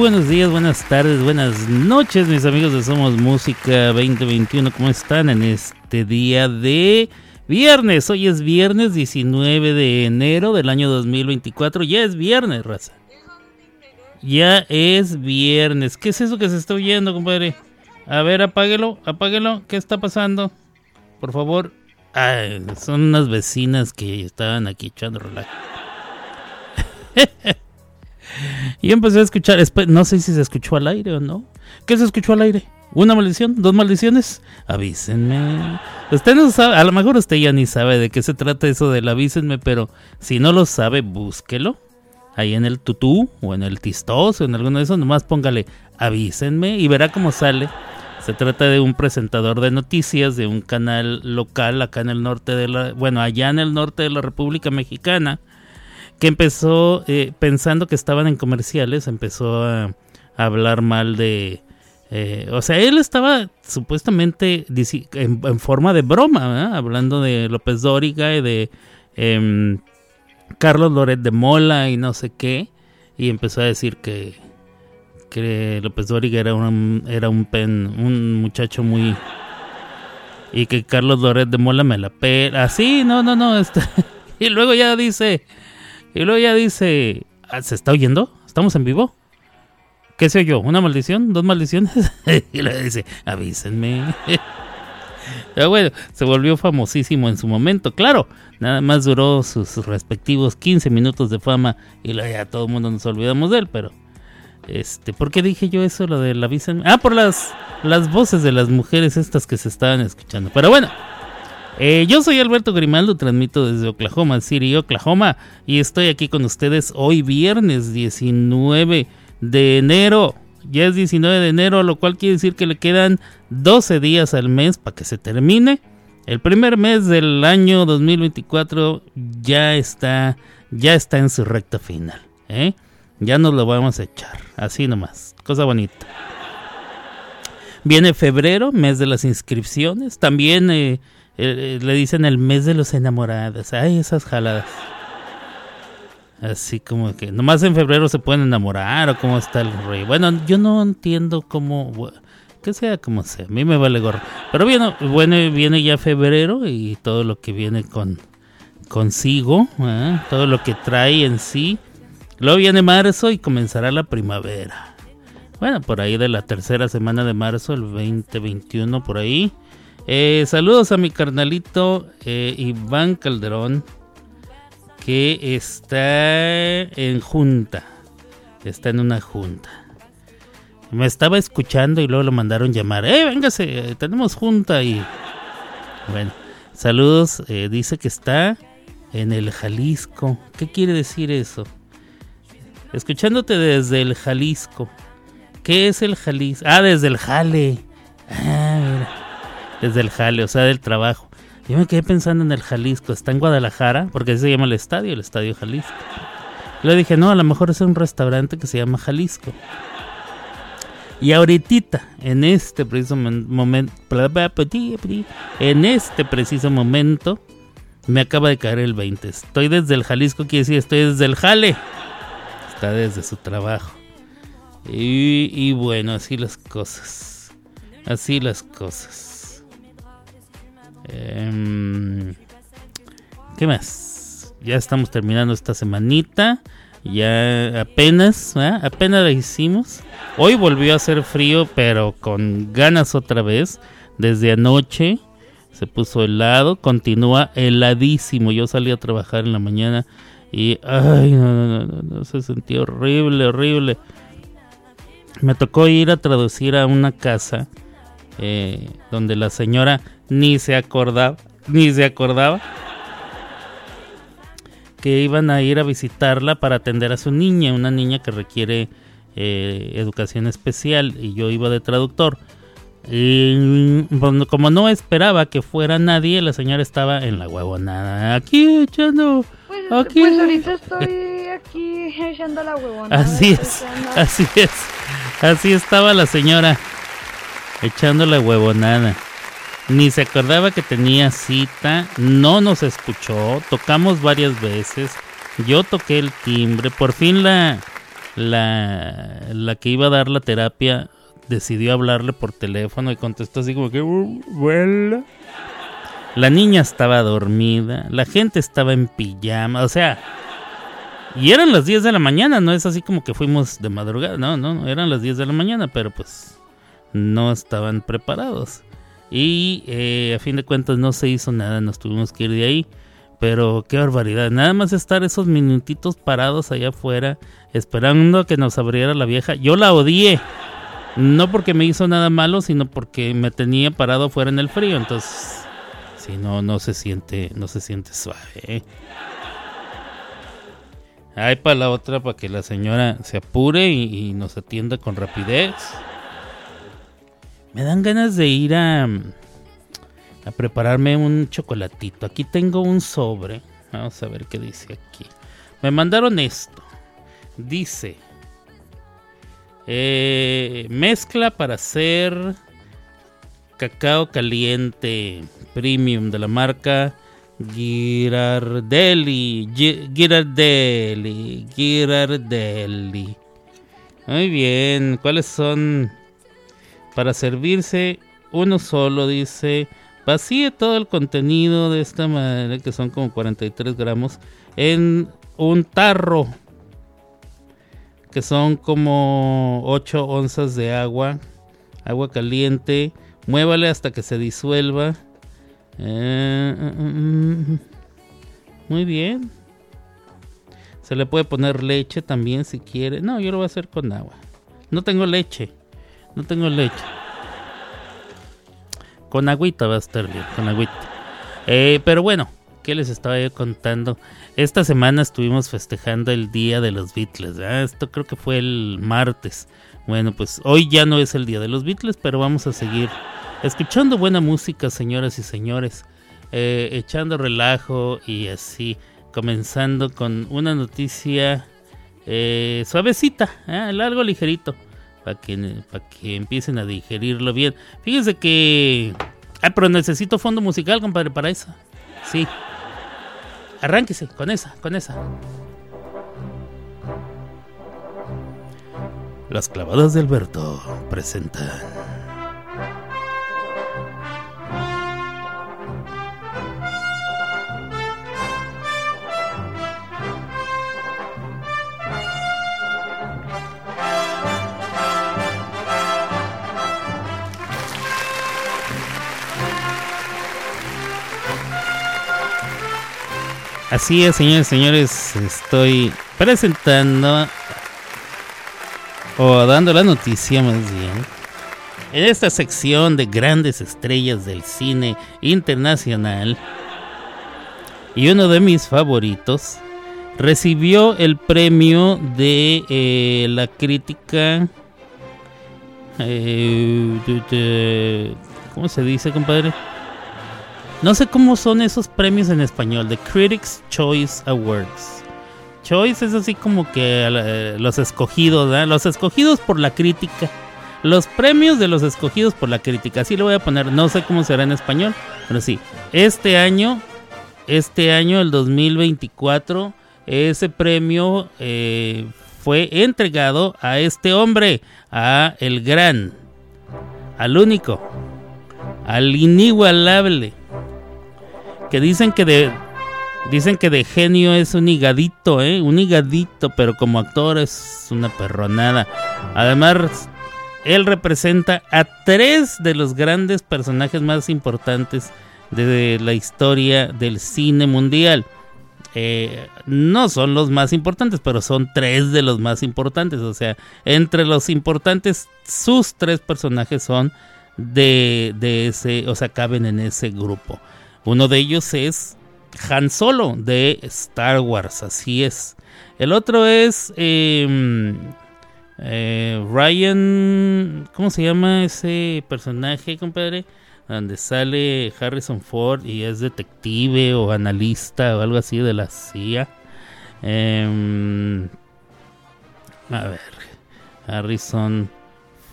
Buenos días, buenas tardes, buenas noches, mis amigos de Somos Música 2021. ¿Cómo están en este día de viernes? Hoy es viernes 19 de enero del año 2024. Ya es viernes, raza. Ya es viernes. ¿Qué es eso que se está oyendo, compadre? A ver, apáguelo, apáguelo. ¿Qué está pasando? Por favor. Son unas vecinas que estaban aquí echando relajo. y empecé a escuchar, no sé si se escuchó al aire o no. ¿Qué se escuchó al aire? ¿Una maldición? ¿Dos maldiciones? Avísenme. Usted no sabe, a lo mejor usted ya ni sabe de qué se trata eso del avísenme, pero si no lo sabe, búsquelo. Ahí en el tutú o en el tistoso, en alguno de esos, nomás póngale avísenme y verá cómo sale. Se trata de un presentador de noticias de un canal local acá en el norte de la, bueno, allá en el norte de la República Mexicana que empezó eh, pensando que estaban en comerciales, empezó a, hablar mal de... Eh, o sea, él estaba supuestamente en, forma de broma, hablando de López Dóriga y de em, Carlos Loret de Mola y no sé qué, y empezó a decir que, que López Dóriga era un, era un, pen, un muchacho muy... Y que Carlos Loret de Mola me la pela. Así, no, no, no. Este, y luego ya dice y luego ya dice, ah, ¿se está oyendo? ¿Estamos en vivo? ¿Qué sé yo? ¿Una maldición? ¿Dos maldiciones? y luego dice, avísenme. Pero bueno, se volvió famosísimo en su momento, claro. Nada más duró sus respectivos 15 minutos de fama y luego ya todo el mundo nos olvidamos de él, pero... Este, ¿por qué dije yo eso, lo del avísenme? Ah, por las, las voces de las mujeres estas que se estaban escuchando. Pero bueno, eh, yo soy Alberto Grimaldo, transmito desde Oklahoma City, Oklahoma, y estoy aquí con ustedes hoy viernes 19 de enero. Ya es 19 de enero, lo cual quiere decir que le quedan 12 días al mes para que se termine. El primer mes del año 2024 ya está, ya está en su recta final. ¿eh? Ya nos lo vamos a echar, así nomás, cosa bonita. Viene febrero, mes de las inscripciones. También eh, le dicen el mes de los enamorados. Ay, esas jaladas. Así como que nomás en febrero se pueden enamorar o cómo está el rey. Bueno, yo no entiendo cómo que sea como sea, a mí me vale gorro. Pero viene, bueno, viene ya febrero y todo lo que viene con consigo, ¿eh? todo lo que trae en sí. Luego viene marzo y comenzará la primavera. Bueno, por ahí de la tercera semana de marzo, el 2021, por ahí. Eh, saludos a mi carnalito eh, Iván Calderón, que está en junta. Está en una junta. Me estaba escuchando y luego lo mandaron llamar. ¡Eh, véngase! Tenemos junta y... Bueno, saludos. Eh, dice que está en el Jalisco. ¿Qué quiere decir eso? Escuchándote desde el Jalisco. ¿Qué es el Jalisco? Ah, desde el Jale. Ah, desde el jale, o sea, del trabajo. Yo me quedé pensando en el Jalisco, está en Guadalajara, porque así se llama el estadio, el estadio Jalisco. Le dije, no, a lo mejor es un restaurante que se llama Jalisco. Y ahorita, en este preciso momento, en este preciso momento, me acaba de caer el 20. Estoy desde el Jalisco, quiere decir, estoy desde el jale. Está desde su trabajo. Y, y bueno, así las cosas. Así las cosas. Em, ¿Qué más? Ya estamos terminando esta semanita. Ya apenas, apenas la hicimos. Hoy volvió a hacer frío, pero con ganas otra vez. Desde anoche se puso helado, continúa heladísimo. Yo salí a trabajar en la mañana y, ay, no, no, no, no, se sentía horrible, horrible. Me tocó ir a traducir a una casa eh, donde la señora ni se acordaba, ni se acordaba que iban a ir a visitarla para atender a su niña, una niña que requiere eh, educación especial y yo iba de traductor. Y como no esperaba que fuera nadie, la señora estaba en la huevonada, aquí echando... Pues, aquí. pues ahorita estoy aquí echando la huevonada. Así es, así es, así estaba la señora echando la huevonada. Ni se acordaba que tenía cita, no nos escuchó, tocamos varias veces, yo toqué el timbre, por fin la, la, la que iba a dar la terapia decidió hablarle por teléfono y contestó así como que, uh, La niña estaba dormida, la gente estaba en pijama, o sea, y eran las 10 de la mañana, no es así como que fuimos de madrugada, no, no, eran las 10 de la mañana, pero pues no estaban preparados. Y eh, a fin de cuentas no se hizo nada, nos tuvimos que ir de ahí. Pero qué barbaridad, nada más estar esos minutitos parados allá afuera esperando a que nos abriera la vieja. Yo la odié. No porque me hizo nada malo, sino porque me tenía parado afuera en el frío. Entonces, si no, no se siente, no se siente suave. ¿eh? Hay para la otra, para que la señora se apure y, nos atienda con rapidez. Me dan ganas de ir a, a prepararme un chocolatito. Aquí tengo un sobre. Vamos a ver qué dice aquí. Me mandaron esto. Dice, eh, mezcla para hacer cacao caliente premium de la marca Girardelli. Girardelli. Girardelli. Muy bien. ¿Cuáles son? Para servirse uno solo, dice. Vacíe todo el contenido de esta manera, que son como 43 gramos, en un tarro, que son como 8 onzas de agua, agua caliente. Muévale hasta que se disuelva eh, muy bien. Se le puede poner leche también si quiere. No, yo lo voy a hacer con agua. No tengo leche. No tengo leche. Con agüita va a estar bien, con agüita. Eh, pero bueno, ¿qué les estaba yo contando? Esta semana estuvimos festejando el Día de los Beatles. Esto creo que fue el martes. Bueno, pues hoy ya no es el Día de los Beatles, pero vamos a seguir escuchando buena música, señoras y señores, eh, echando relajo y así, comenzando con una noticia eh, suavecita, ¿eh? algo ligerito, para que, para que empiecen a digerirlo bien. Fíjense que... Ah, pero necesito fondo musical, compadre, para eso. Sí. Arránquese con esa, con esa. Las clavadas de Alberto presentan. Así es, señores señores, estoy presentando o dando la noticia más bien en esta sección de grandes estrellas del cine internacional y uno de mis favoritos recibió el premio de eh, la crítica eh, ¿cómo se dice compadre? No sé cómo son esos premios en español, The Critics Choice Awards. Choice es así como que eh, los escogidos, ¿verdad? Los escogidos por la crítica. Los premios de los escogidos por la crítica. Así lo voy a poner, no sé cómo será en español, pero sí. Este año, este año, el 2024, ese premio eh, fue entregado a este hombre, a el gran, al único, al inigualable que dicen que de dicen que de genio es un higadito, ¿eh? Un higadito, pero como actor es una perronada. Además, él representa a tres de los grandes personajes más importantes de la historia del cine mundial. Eh, no son los más importantes, pero son tres de los más importantes. O sea, entre los importantes, sus tres personajes son de, de ese, o sea, caben en ese grupo. Uno de ellos es Han Solo de Star Wars, así es. El otro es em, eh, Ryan, ¿cómo se llama ese personaje, compadre? Donde sale Harrison Ford y es detective o analista o algo así de la CIA. Em, a ver, Harrison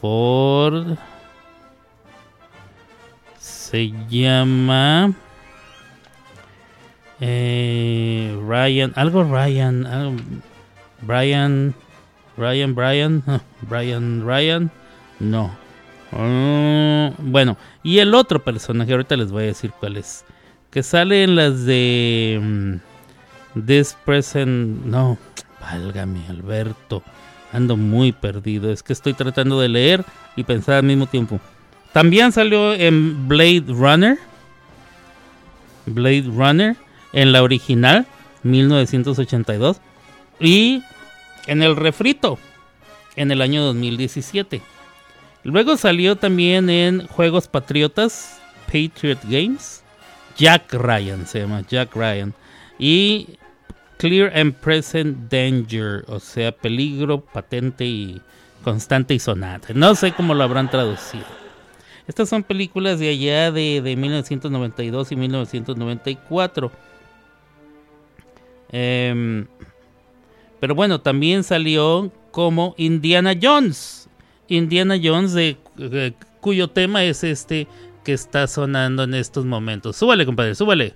Ford se llama eh, Ryan, algo Ryan, Brian, Ryan, Brian, Brian, Ryan, no. Ah, bueno, y el otro personaje, ahorita les voy a decir cuál es. Que sale en las de mm, This Present. No, válgame, Alberto. Ando muy perdido. Es que estoy tratando de leer y pensar al mismo tiempo. También salió en Blade Runner. Blade Runner. En la original, 1982. Y en el refrito, en el año 2017. Luego salió también en Juegos Patriotas, Patriot Games. Jack Ryan se llama, Jack Ryan. Y Clear and Present Danger, o sea, peligro patente y constante y sonante. No sé cómo lo habrán traducido. Estas son películas de allá de, de 1992 y 1994. Em, pero bueno, también salió como Indiana Jones. Indiana Jones, de, cuyo tema es este que está sonando en estos momentos. Súbale, compadre, súbale.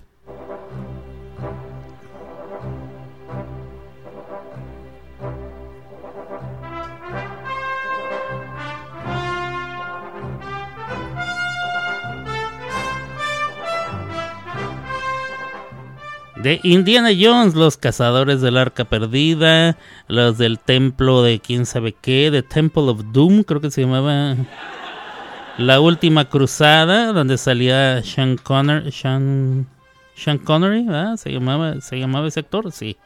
De Indiana Jones, los cazadores del arca perdida, los del templo de quién sabe qué, de Temple of Doom, creo que se llamaba. La última cruzada, donde salía Sean Connery, Connery, Se llamaba, se llamaba ese actor, sí.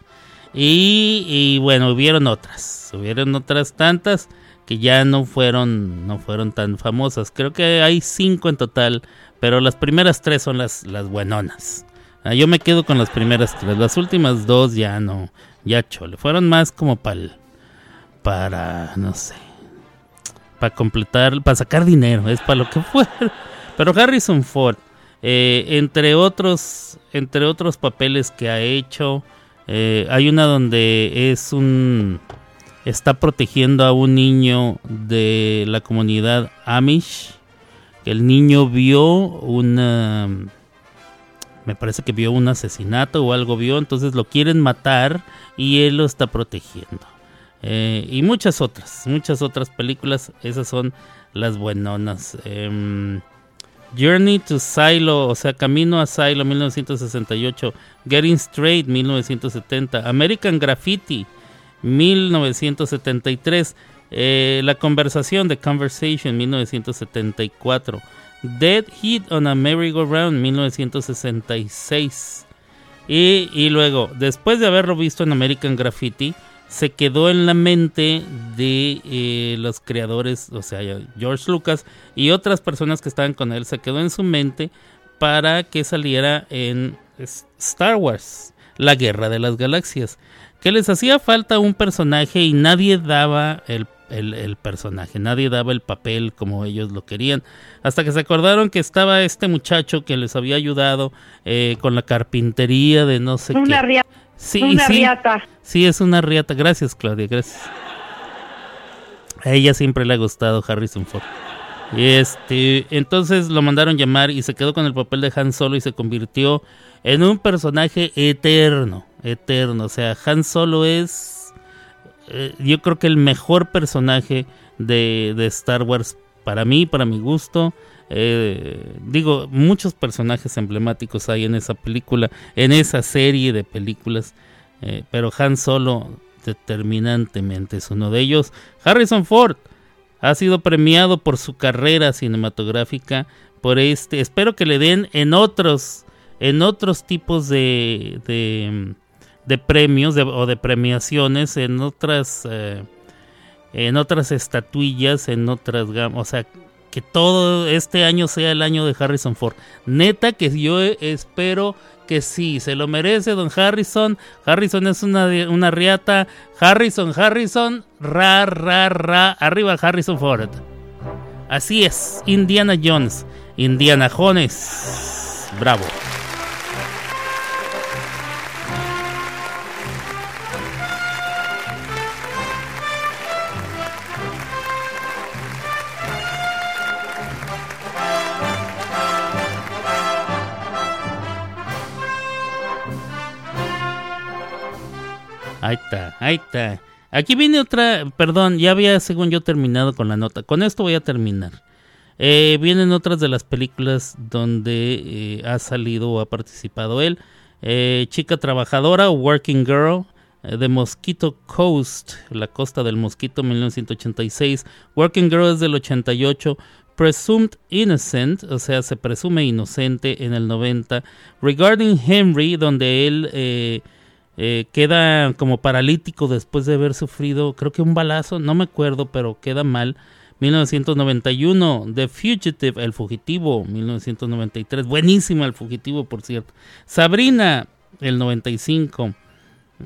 Y, y, bueno, hubieron otras, hubieron otras tantas que ya no fueron, no fueron tan famosas. Creo que hay cinco en total, pero las primeras tres son las, las buenonas. Ah, yo me quedo con las primeras tres. Las últimas dos ya no. Ya chole. Fueron más como para. Para. No sé. Para completar. Para sacar dinero. Es para lo que fue. Pero Harrison Ford. Eh, entre otros. Entre otros papeles que ha hecho. Eh, hay una donde es un. Está protegiendo a un niño de la comunidad Amish. El niño vio una me parece que vio un asesinato o algo vio, entonces lo quieren matar y él lo está protegiendo. Eh, y muchas otras, muchas otras películas, esas son las buenonas. Em, Journey to Silo, o sea, Camino a Silo 1968, Getting Straight 1970, American Graffiti 1973, eh, La Conversación de Conversation 1974. Dead Hit on a Merry-Go-Round 1966. Y, y, luego, después de haberlo visto en American Graffiti, se quedó en la mente de eh, los creadores, o sea, George Lucas y otras personas que estaban con él, se quedó en su mente para que saliera en Star Wars, la Guerra de las Galaxias. Que les hacía falta un personaje y nadie daba el el, personaje. Nadie daba el papel como ellos lo querían. Hasta que se acordaron que estaba este muchacho que les había ayudado eh, con la carpintería de no sé una qué. Riata. Sí, una sí, riata. Sí, es una riata. Gracias, Claudia. Gracias. A ella siempre le ha gustado Harrison Ford. Este, entonces lo mandaron llamar y se quedó con el papel de Han Solo y se convirtió en un personaje eterno, eterno. O sea, Han Solo es eh, yo creo que el mejor personaje de, Star Wars para mí, para mi gusto. Eh, digo, muchos personajes emblemáticos hay en esa película, en esa serie de películas, eh, pero Han Solo determinantemente es uno de ellos. Harrison Ford ha sido premiado por su carrera cinematográfica, por este, espero que le den en otros, en otros tipos de de premios o de premiaciones en otras eh, en otras estatuillas, en otras o sea, que todo este año sea el año de Harrison Ford. Neta que yo espero que sí, se lo merece don Harrison. Harrison es una, una riata. Harrison, Harrison, ra, ra, ra, arriba Harrison Ford. Así es, Indiana Jones, Indiana Jones. Bravo. Ahí está, ahí está. Aquí viene otra, perdón, ya había según yo terminado con la nota. Con esto voy a terminar. Eh, vienen otras de las películas donde eh, ha salido o ha participado él. Eh, Chica Trabajadora, Working Girl, The Mosquito Coast, La Costa del Mosquito, 1986. Working Girl es del 88. Presumed Innocent, o sea, se presume inocente en el 90. Regarding Henry, donde él queda como paralítico después de haber sufrido, creo que un balazo, no me acuerdo, pero queda mal. 1991, The Fugitive, El Fugitivo, 1993, buenísima El Fugitivo, por cierto. Sabrina, el 95.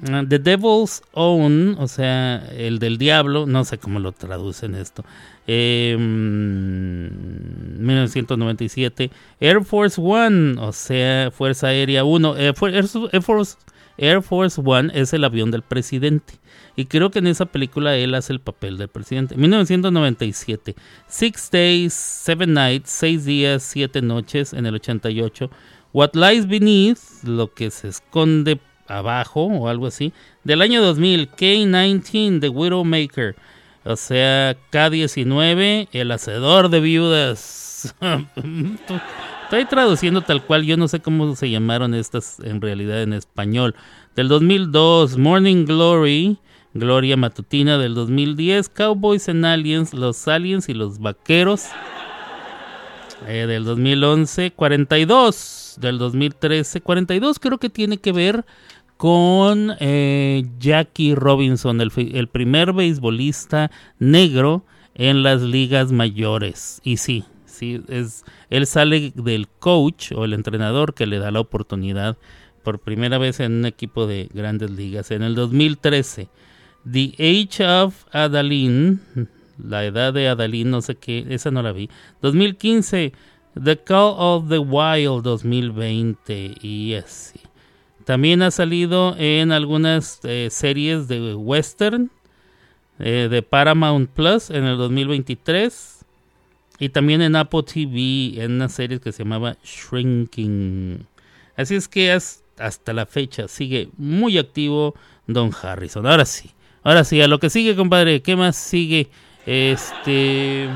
Ah, The Devil's Own, o sea, el del diablo, no sé cómo lo traducen esto. 1997. Em, Air Force One, o sea, Fuerza Aérea 1. Air Force, Air Force One es el avión del presidente. Y creo que en esa película él hace el papel del presidente. 1997. Six Days, Seven Nights, Seis Días, Siete Noches en el 88. What Lies Beneath, lo que se esconde abajo o algo así. Del año 2000, K-19, The Widowmaker. O sea, K-19, El Hacedor de Viudas. Estoy traduciendo tal cual, yo no sé cómo se llamaron estas en realidad en español. Del 2002, Morning Glory, Gloria Matutina del 2010, Cowboys and Aliens, Los Aliens y los Vaqueros. Eh, del 2011, 42 del 2013, 42 creo que tiene que ver con eh, Jackie Robinson, el, el, primer beisbolista negro en las ligas mayores. Y sí, es, él sale del coach o el entrenador que le da la oportunidad por primera vez en un equipo de grandes ligas. En el 2013, The Age of Adaline, la edad de Adaline, no sé qué, esa no la vi. 2015, The Call of the Wild 2020 y así. También ha salido en algunas eh, series de western eh, de Paramount Plus en el 2023 y también en Apple TV en una serie que se llamaba Shrinking. Así es que hasta la fecha sigue muy activo Don Harrison. Ahora sí, Ahora sí, a lo que sigue, compadre. ¿Qué más sigue? Este.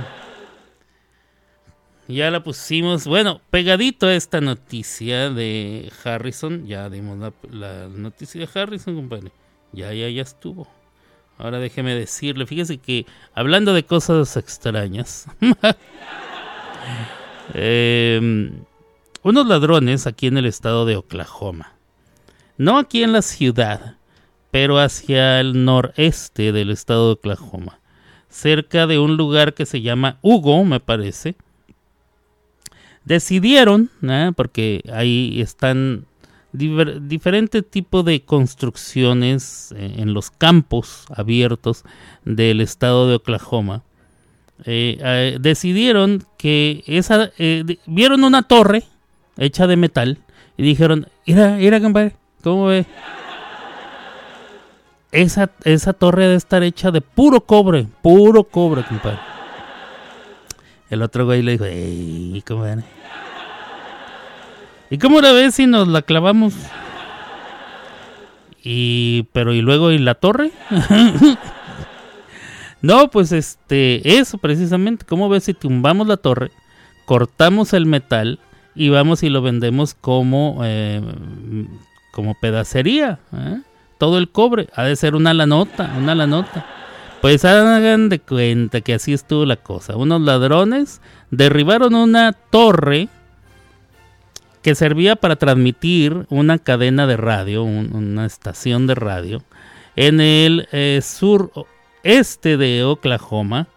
Ya la pusimos. Bueno, pegadito a esta noticia de Harrison. Ya dimos la, noticia de Harrison, compadre. Ya, ya, ya estuvo. Ahora déjeme decirle, fíjese que hablando de cosas extrañas, em, unos ladrones aquí en el estado de Oklahoma, no aquí en la ciudad, pero hacia el noreste del estado de Oklahoma, cerca de un lugar que se llama Hugo, me parece. Decidieron, ¿eh? porque ahí están diferentes tipos de construcciones eh, en los campos abiertos del estado de Oklahoma. Eh, decidieron que esa vieron una torre hecha de metal y dijeron, mira, mira, compadre, ¿cómo ve? esa, esa torre debe estar hecha de puro cobre, puro cobre, compadre. El otro güey le dijo, ey. ¿Y cómo la ves si nos la clavamos? Y, pero, ¿y luego, y la torre? no, pues este, eso precisamente. ¿Cómo ves si tumbamos la torre, cortamos el metal y vamos y lo vendemos como, eh, como pedacería? ¿eh? todo el cobre. Ha de ser una la nota, una la nota. Pues hagan de cuenta que así estuvo la cosa. Unos ladrones derribaron una torre que servía para transmitir una cadena de radio, una estación de radio, en el eh, sur este de Oklahoma.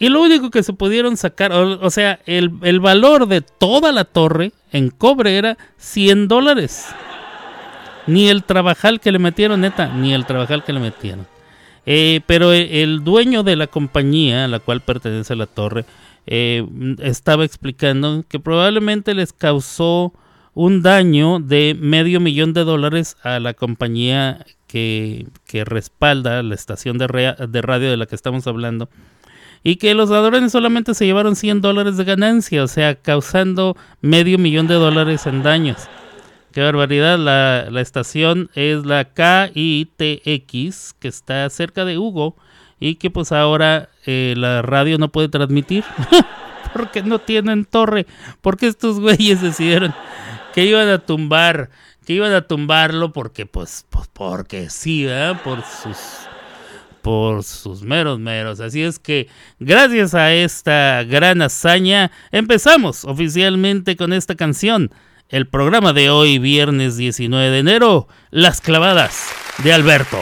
Y lo único que se pudieron sacar, o, sea, el, el valor de toda la torre en cobre era 100 dólares. Ni el trabajal que le metieron, neta, ni el trabajal que le metieron. Eh, pero e, el dueño de la compañía a la cual pertenece la torre eh, estaba explicando que probablemente les causó un daño de medio millón de dólares a la compañía que, respalda la estación de, radio de la que estamos hablando. Y que los ladrones solamente se llevaron 100 dólares de ganancia, o sea, causando medio millón de dólares en daños Qué barbaridad. La estación es la KITX, que está cerca de Hugo. Y que pues ahora eh, la radio no puede transmitir. porque no tienen torre. Porque estos güeyes decidieron que iban a tumbar. Que iban a tumbarlo porque pues, pues porque sí, ¿verdad? Por sus por sus meros meros. Así es que gracias a esta gran hazaña empezamos oficialmente con esta canción. El programa de hoy, viernes 19 de enero, Las clavadas de Alberto.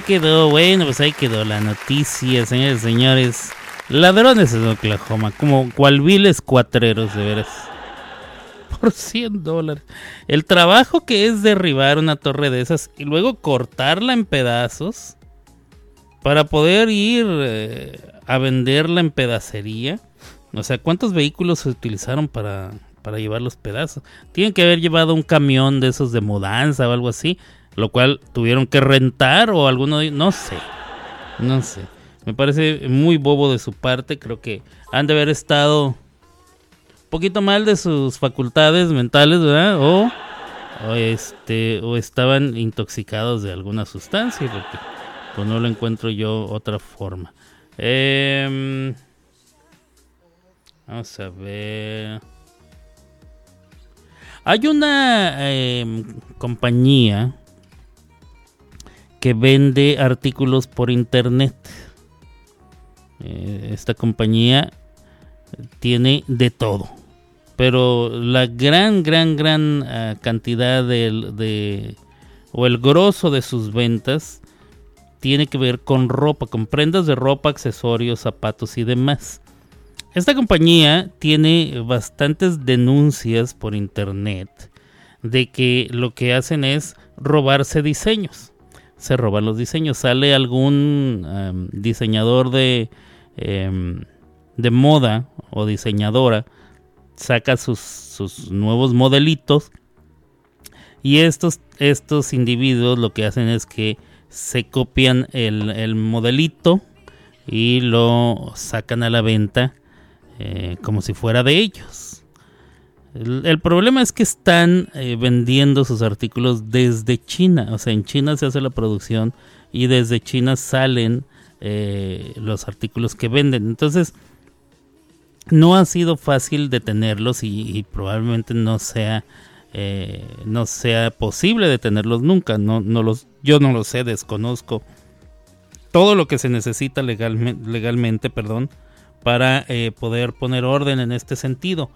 Quedó, bueno, pues ahí quedó la noticia, señores y señores. Ladrones en Oklahoma, como cual viles cuatreros, de veras. Por 100 dólares. El trabajo que es derribar una torre de esas y luego cortarla en pedazos para poder ir eh, a venderla en pedacería. O sea, ¿cuántos vehículos se utilizaron para, para llevar los pedazos? Tienen que haber llevado un camión de esos de mudanza o algo así lo cual tuvieron que rentar o alguno de no sé, no sé. Me parece muy bobo de su parte, creo que han de haber estado un poquito mal de sus facultades mentales, ¿verdad? O, este o estaban intoxicados de alguna sustancia, porque pues no lo encuentro yo otra forma. Eh, Vamos a ver. Hay una em, compañía que vende artículos por internet. Eh, esta compañía tiene de todo. Pero la gran, gran, gran ah, cantidad de, o el grosso de sus ventas tiene que ver con ropa, con prendas de ropa, accesorios, zapatos y demás. Esta compañía tiene bastantes denuncias por internet de que lo que hacen es robarse diseños. Se roban los diseños. Sale algún em, diseñador de, em, de moda o diseñadora, saca sus, nuevos modelitos y estos, estos individuos lo que hacen es que se copian el, el modelito y lo sacan a la venta eh, como si fuera de ellos. El, problema es que están eh, vendiendo sus artículos desde China. O sea, en China se hace la producción y desde China salen eh, los artículos que venden. Entonces, no ha sido fácil detenerlos y, probablemente no sea no sea posible detenerlos nunca. No, no los, yo no lo sé, desconozco todo lo que se necesita legalmente perdón, para eh, poder poner orden en este sentido.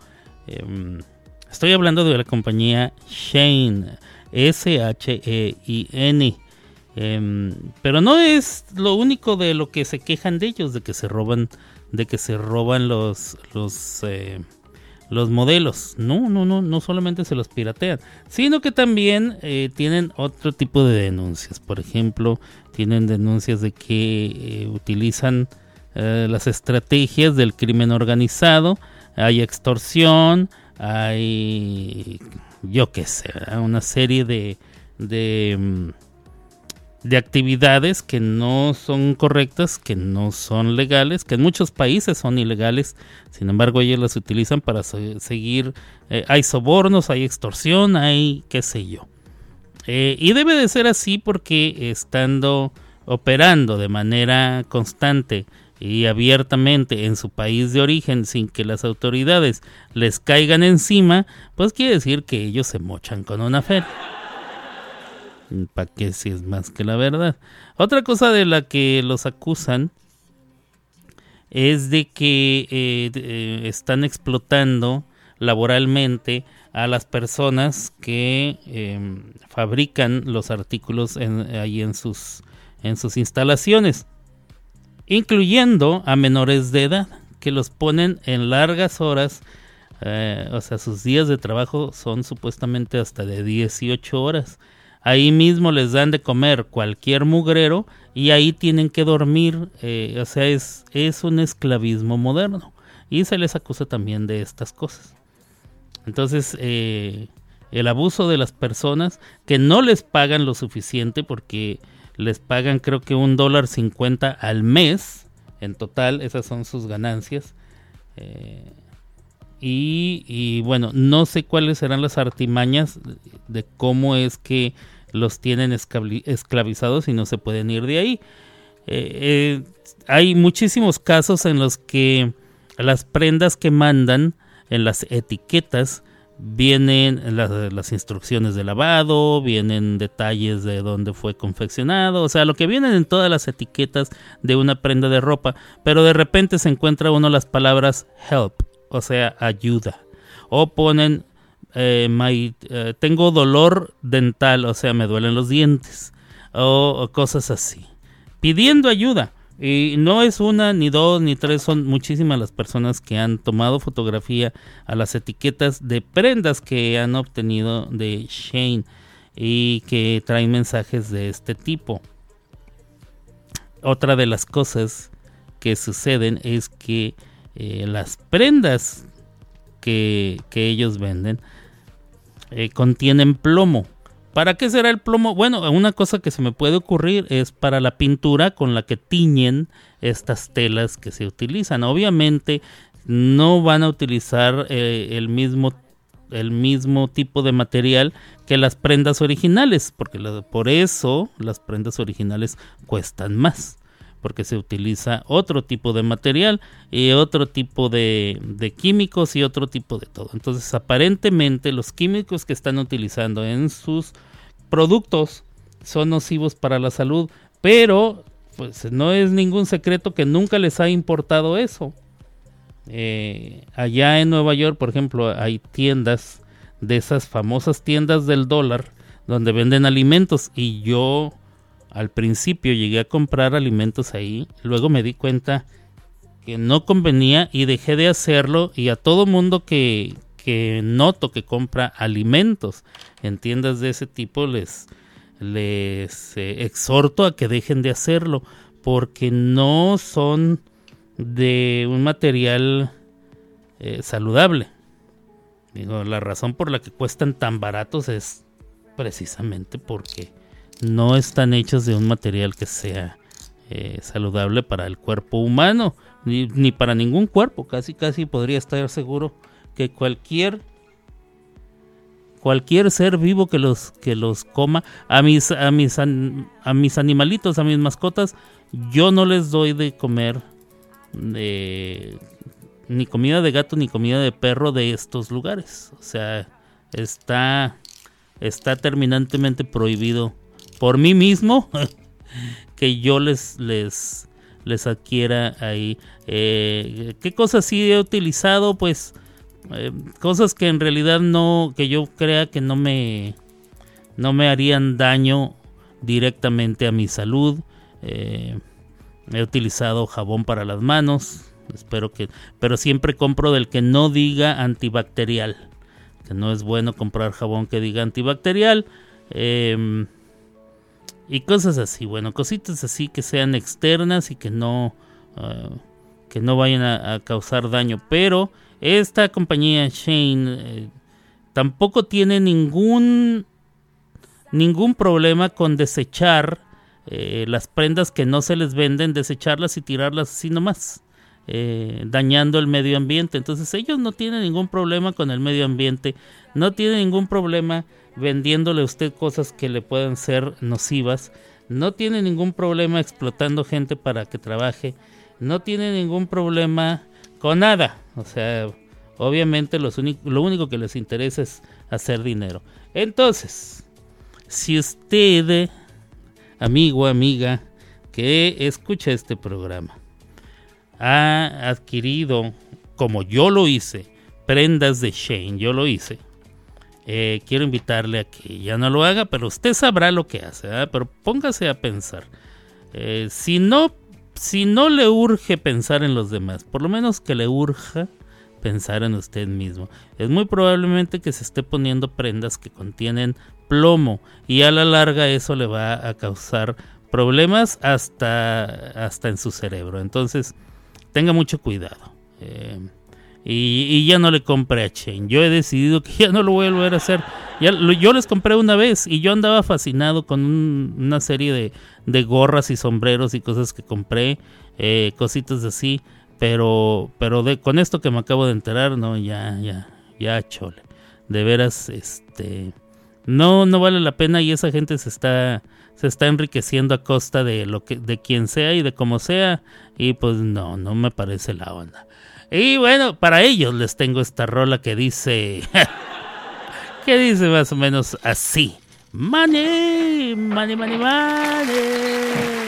Em, estoy hablando de la compañía Shane, S-H-E-I-N. Em, pero no es lo único de lo que se quejan de ellos, de que se roban, de que se roban los, los, eh, los modelos. No, no, no, no solamente se los piratean, sino que también eh, tienen otro tipo de denuncias. Por ejemplo, tienen denuncias de que utilizan eh, las estrategias del crimen organizado, hay extorsión, hay, yo qué sé, una serie de, de, mm, de actividades que no son correctas, que no son legales, que en muchos países son ilegales, sin embargo ellos las utilizan para seguir, eh, hay sobornos, hay extorsión, hay qué sé yo. Eh, y debe de ser así porque estando operando de manera constante y abiertamente en su país de origen sin que las autoridades les caigan encima, pues quiere decir que ellos se mochan con una feria. ¿Para qué si es más que la verdad? Otra cosa de la que los acusan es de que eh, eh, están explotando laboralmente a las personas que em, fabrican los artículos ahí en sus, en sus instalaciones incluyendo a menores de edad, que los ponen en largas horas, eh, o sea, sus días de trabajo son supuestamente hasta de 18 horas. Ahí mismo les dan de comer cualquier mugrero y ahí tienen que dormir, eh, o sea, es, es un esclavismo moderno. Y se les acusa también de estas cosas. Entonces, eh, el abuso de las personas que no les pagan lo suficiente porque les pagan creo que un dólar cincuenta al mes en total, esas son sus ganancias. Eh, y, bueno, no sé cuáles serán las artimañas de cómo es que los tienen esclavizados y no se pueden ir de ahí. Eh, eh, hay muchísimos casos en los que las prendas que mandan en las etiquetas vienen las, instrucciones de lavado, vienen detalles de dónde fue confeccionado, o sea, lo que vienen en todas las etiquetas de una prenda de ropa, pero de repente se encuentra uno las palabras help, o sea, ayuda, o ponen eh, eh, tengo dolor dental, o sea, me duelen los dientes, o cosas así, pidiendo ayuda. Y no es una, ni dos, ni tres, son muchísimas las personas que han tomado fotografía a las etiquetas de prendas que han obtenido de Shane y que traen mensajes de este tipo. Otra de las cosas que suceden es que eh, las prendas que, ellos venden eh, contienen plomo. ¿Para qué será el plomo? Bueno, una cosa que se me puede ocurrir es para la pintura con la que tiñen estas telas que se utilizan. Obviamente no van a utilizar eh, el mismo el mismo tipo de material que las prendas originales, porque por eso las prendas originales cuestan más. Porque se utiliza otro tipo de material y otro tipo de, químicos y otro tipo de todo. Entonces, aparentemente los químicos que están utilizando en sus productos son nocivos para la salud, pero pues no es ningún secreto que nunca les ha importado eso. Eh, allá en Nueva York, por ejemplo, hay tiendas de esas famosas tiendas del dólar donde venden alimentos y yo al principio llegué a comprar alimentos ahí, luego me di cuenta que no convenía y dejé de hacerlo y a todo mundo que, que noto que compra alimentos en tiendas de ese tipo les, eh, exhorto a que dejen de hacerlo porque no son de un material eh, saludable. Digo, la razón por la que cuestan tan baratos es precisamente porque no están hechos de un material que sea eh, saludable para el cuerpo humano, ni, ni, para ningún cuerpo. Casi, casi podría estar seguro que cualquier cualquier ser vivo que los que los coma a mis a mis a mis animalitos, a mis mascotas, yo no les doy de comer ni comida de gato ni comida de perro de estos lugares. O sea, está está terminantemente prohibido por mí mismo que yo les les les adquiera ahí. Eh, ¿Qué cosas sí he utilizado? Pues eh, cosas que en realidad no, que yo crea que no me, no me harían daño directamente a mi salud. Eh, he utilizado jabón para las manos, espero que, pero siempre compro del que no diga antibacterial, que no es bueno comprar jabón que diga antibacterial. Em, y cosas así, bueno, cositas así que sean externas y que no, ah, que no vayan a, causar daño, pero esta compañía Shane eh, tampoco tiene ningún ningún problema con desechar eh, las prendas que no se les venden, desecharlas y tirarlas así nomás, eh, dañando el medio ambiente. Entonces ellos no tienen ningún problema con el medio ambiente, no tienen ningún problema vendiéndole a usted cosas que le puedan ser nocivas, no tiene ningún problema explotando gente para que trabaje, no tiene ningún problema con nada. O sea, obviamente los lo único que les interesa es hacer dinero. Entonces, si usted, amigo, amiga, que escucha este programa, ha adquirido, como yo lo hice, prendas de Shane, yo lo hice. Eh, quiero invitarle a que ya no lo haga, pero usted sabrá lo que hace, pero póngase a pensar. Eh, si no si no le urge pensar en los demás, por lo menos que le urja pensar en usted mismo. Es muy probablemente que se esté poniendo prendas que contienen plomo y a la larga eso le va a causar problemas hasta, hasta en su cerebro. Entonces, tenga mucho cuidado. Eh, y, ya no le compré a Chain. Yo he decidido que ya no lo voy a volver a hacer. Yo les compré una vez y yo andaba fascinado con una serie de, de, gorras y sombreros y cosas que compré, eh, cositas así. Pero, pero de, con esto que me acabo de enterar, no, ya, ya, ya, chole. De veras, este, no, no vale la pena y esa gente se está, se está enriqueciendo a costa de lo que, de quien sea y de como sea. Y pues no, no me parece la onda. Y bueno, para ellos les tengo esta rola que dice. que dice más o menos así: Money, money, money, money.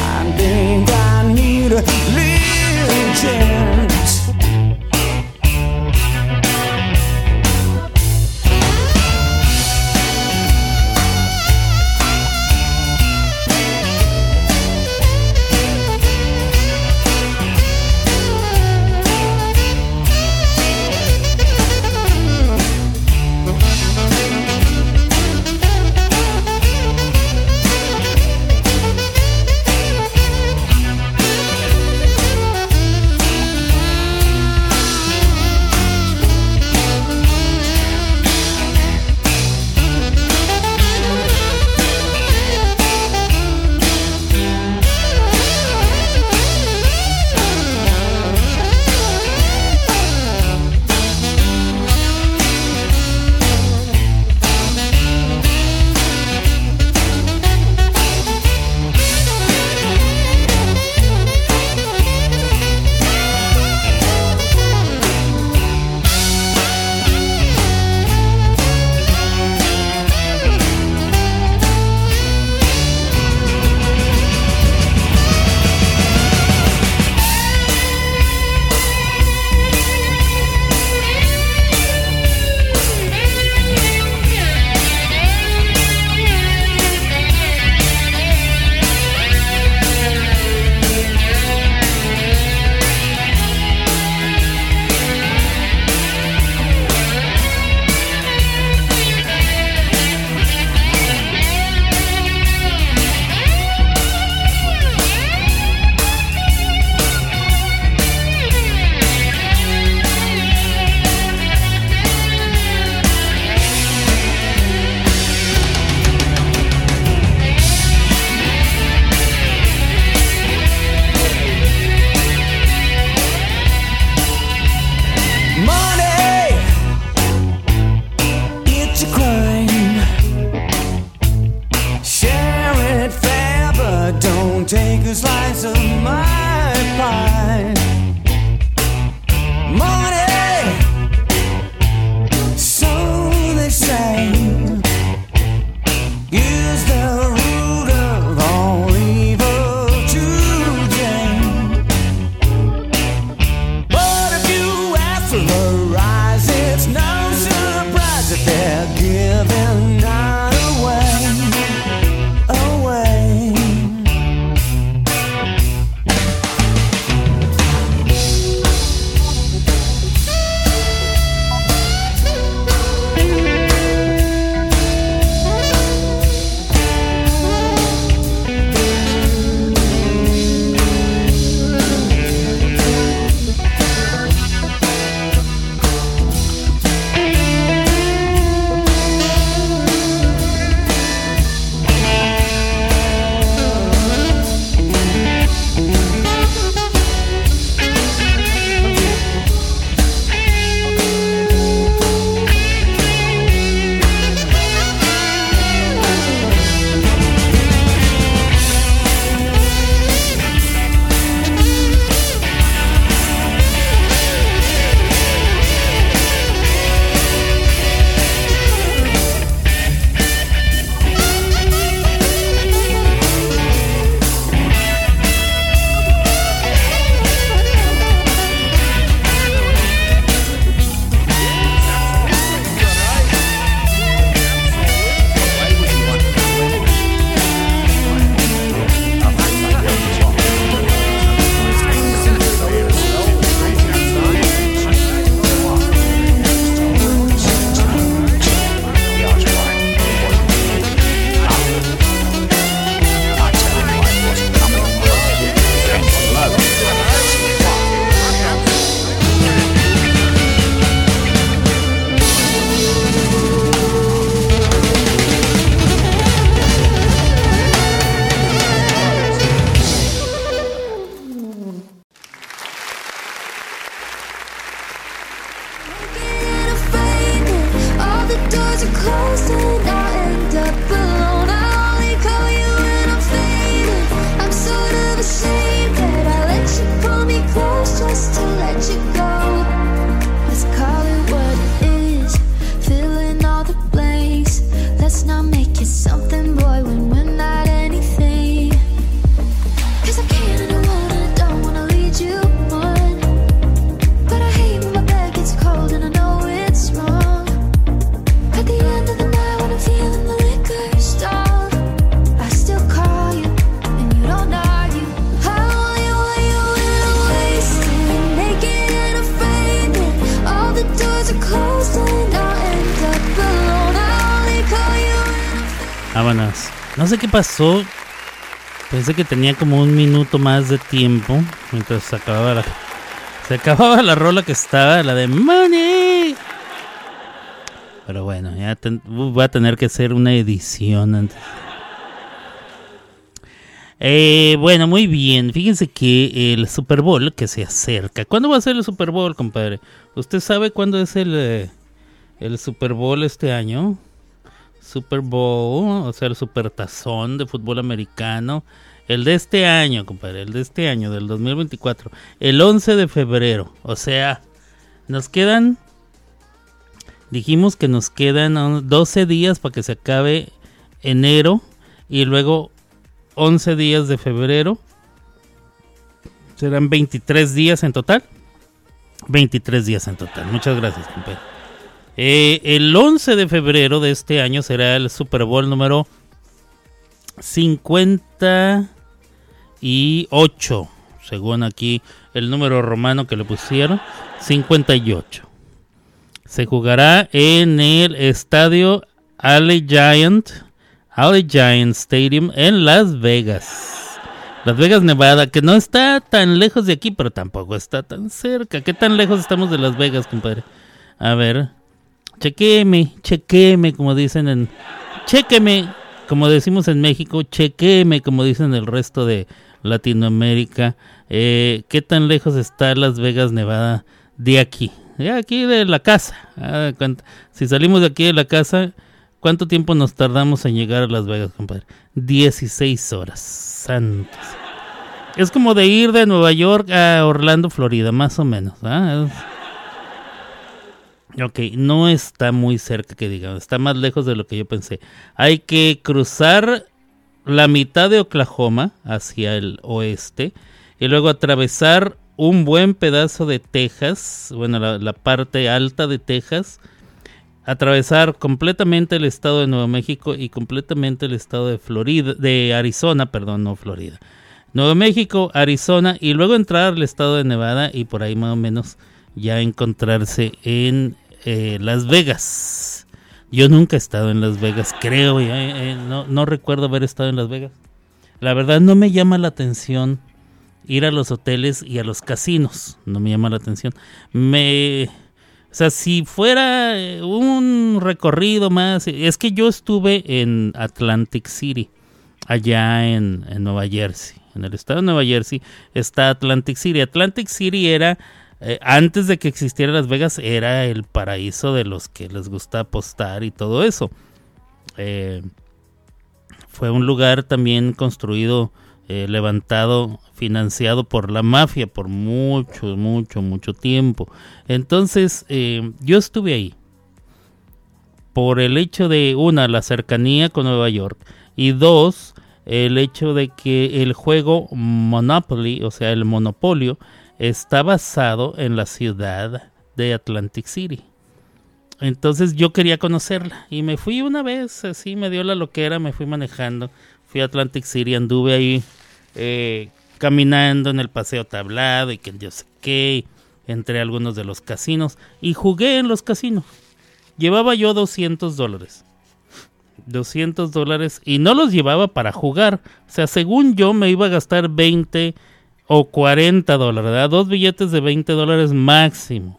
Section. I think I need a legend. Pensé que tenía como un minuto más de tiempo mientras se acababa la, se acababa la rola que estaba, la de Money. Pero bueno, ya ten- voy a tener que hacer una edición antes. Eh, bueno, muy bien. Fíjense que el Super Bowl que se acerca. ¿Cuándo va a ser el Super Bowl, compadre? ¿Usted sabe cuándo es el, eh, el Super Bowl este año? Super Bowl, o sea, el Super Tazón de fútbol americano. El de este año, compadre, el de este año, del 2024. El 11 de febrero. O sea, nos quedan... Dijimos que nos quedan ah, 12 días para que se acabe enero. Y luego 11 días de febrero. Serán 23 días en total. 23 días en total. Muchas gracias, compadre. Eh, el 11 de febrero de este año será el Super Bowl número 58, según aquí el número romano que le pusieron, 58. Se jugará en el estadio Allegiant, Allegiant Stadium en Las Vegas. Las Vegas, Nevada, que no está tan lejos de aquí, pero tampoco está tan cerca. ¿Qué tan lejos estamos de Las Vegas, compadre? A ver, chequeme, chequeme, como dicen en... Chequeme, como decimos en México, chequeme, como dicen el resto de Latinoamérica. Eh, ¿Qué tan lejos está Las Vegas, Nevada de aquí? De aquí de la casa. Ah, Si salimos de aquí de la casa, ¿cuánto tiempo nos tardamos en llegar a Las Vegas, compadre? 16 horas. Santos. Es como de ir de Nueva York a Orlando, Florida, más o menos. ¿ah? Ok, no está muy cerca que digamos, está más lejos de lo que yo pensé. Hay que cruzar la mitad de Oklahoma hacia el oeste y luego atravesar un buen pedazo de Texas, bueno, la, la parte alta de Texas, atravesar completamente el estado de Nuevo México y completamente el estado de Florida, de Arizona, perdón, no Florida. Nuevo México, Arizona y luego entrar al estado de Nevada y por ahí más o menos ya encontrarse en eh, Las Vegas. Yo nunca he estado en Las Vegas, creo, ya, eh, no, recuerdo haber estado en Las Vegas. La verdad no me llama la atención ir a los hoteles y a los casinos, no me llama la atención. Me, o sea, si fuera eh, un recorrido más, es que yo estuve en Atlantic City, allá en, en Nueva Jersey, en el estado de Nueva Jersey está Atlantic City. Atlantic City era eh, antes de que existiera Las Vegas era el paraíso de los que les gusta apostar y todo eso. Eh, fue un lugar también construido, eh, levantado, financiado por la mafia por mucho, mucho, mucho tiempo. Entonces, yo estuve ahí por el hecho de, una, la cercanía con Nueva York y dos, el hecho de que el juego Monopoly, o sea, el monopolio, está basado en la ciudad de Atlantic City. Entonces yo quería conocerla y me fui una vez, así me dio la loquera, me fui manejando, fui a Atlantic City, anduve ahí eh, caminando en el paseo tablado y que yo sé qué, entre algunos de los casinos y jugué en los casinos. Llevaba yo 200 dólares. 200 dólares y no los llevaba para jugar. O sea, según yo me iba a gastar 20 o 40 dólares, ¿verdad? Dos billetes de 20 dólares máximo.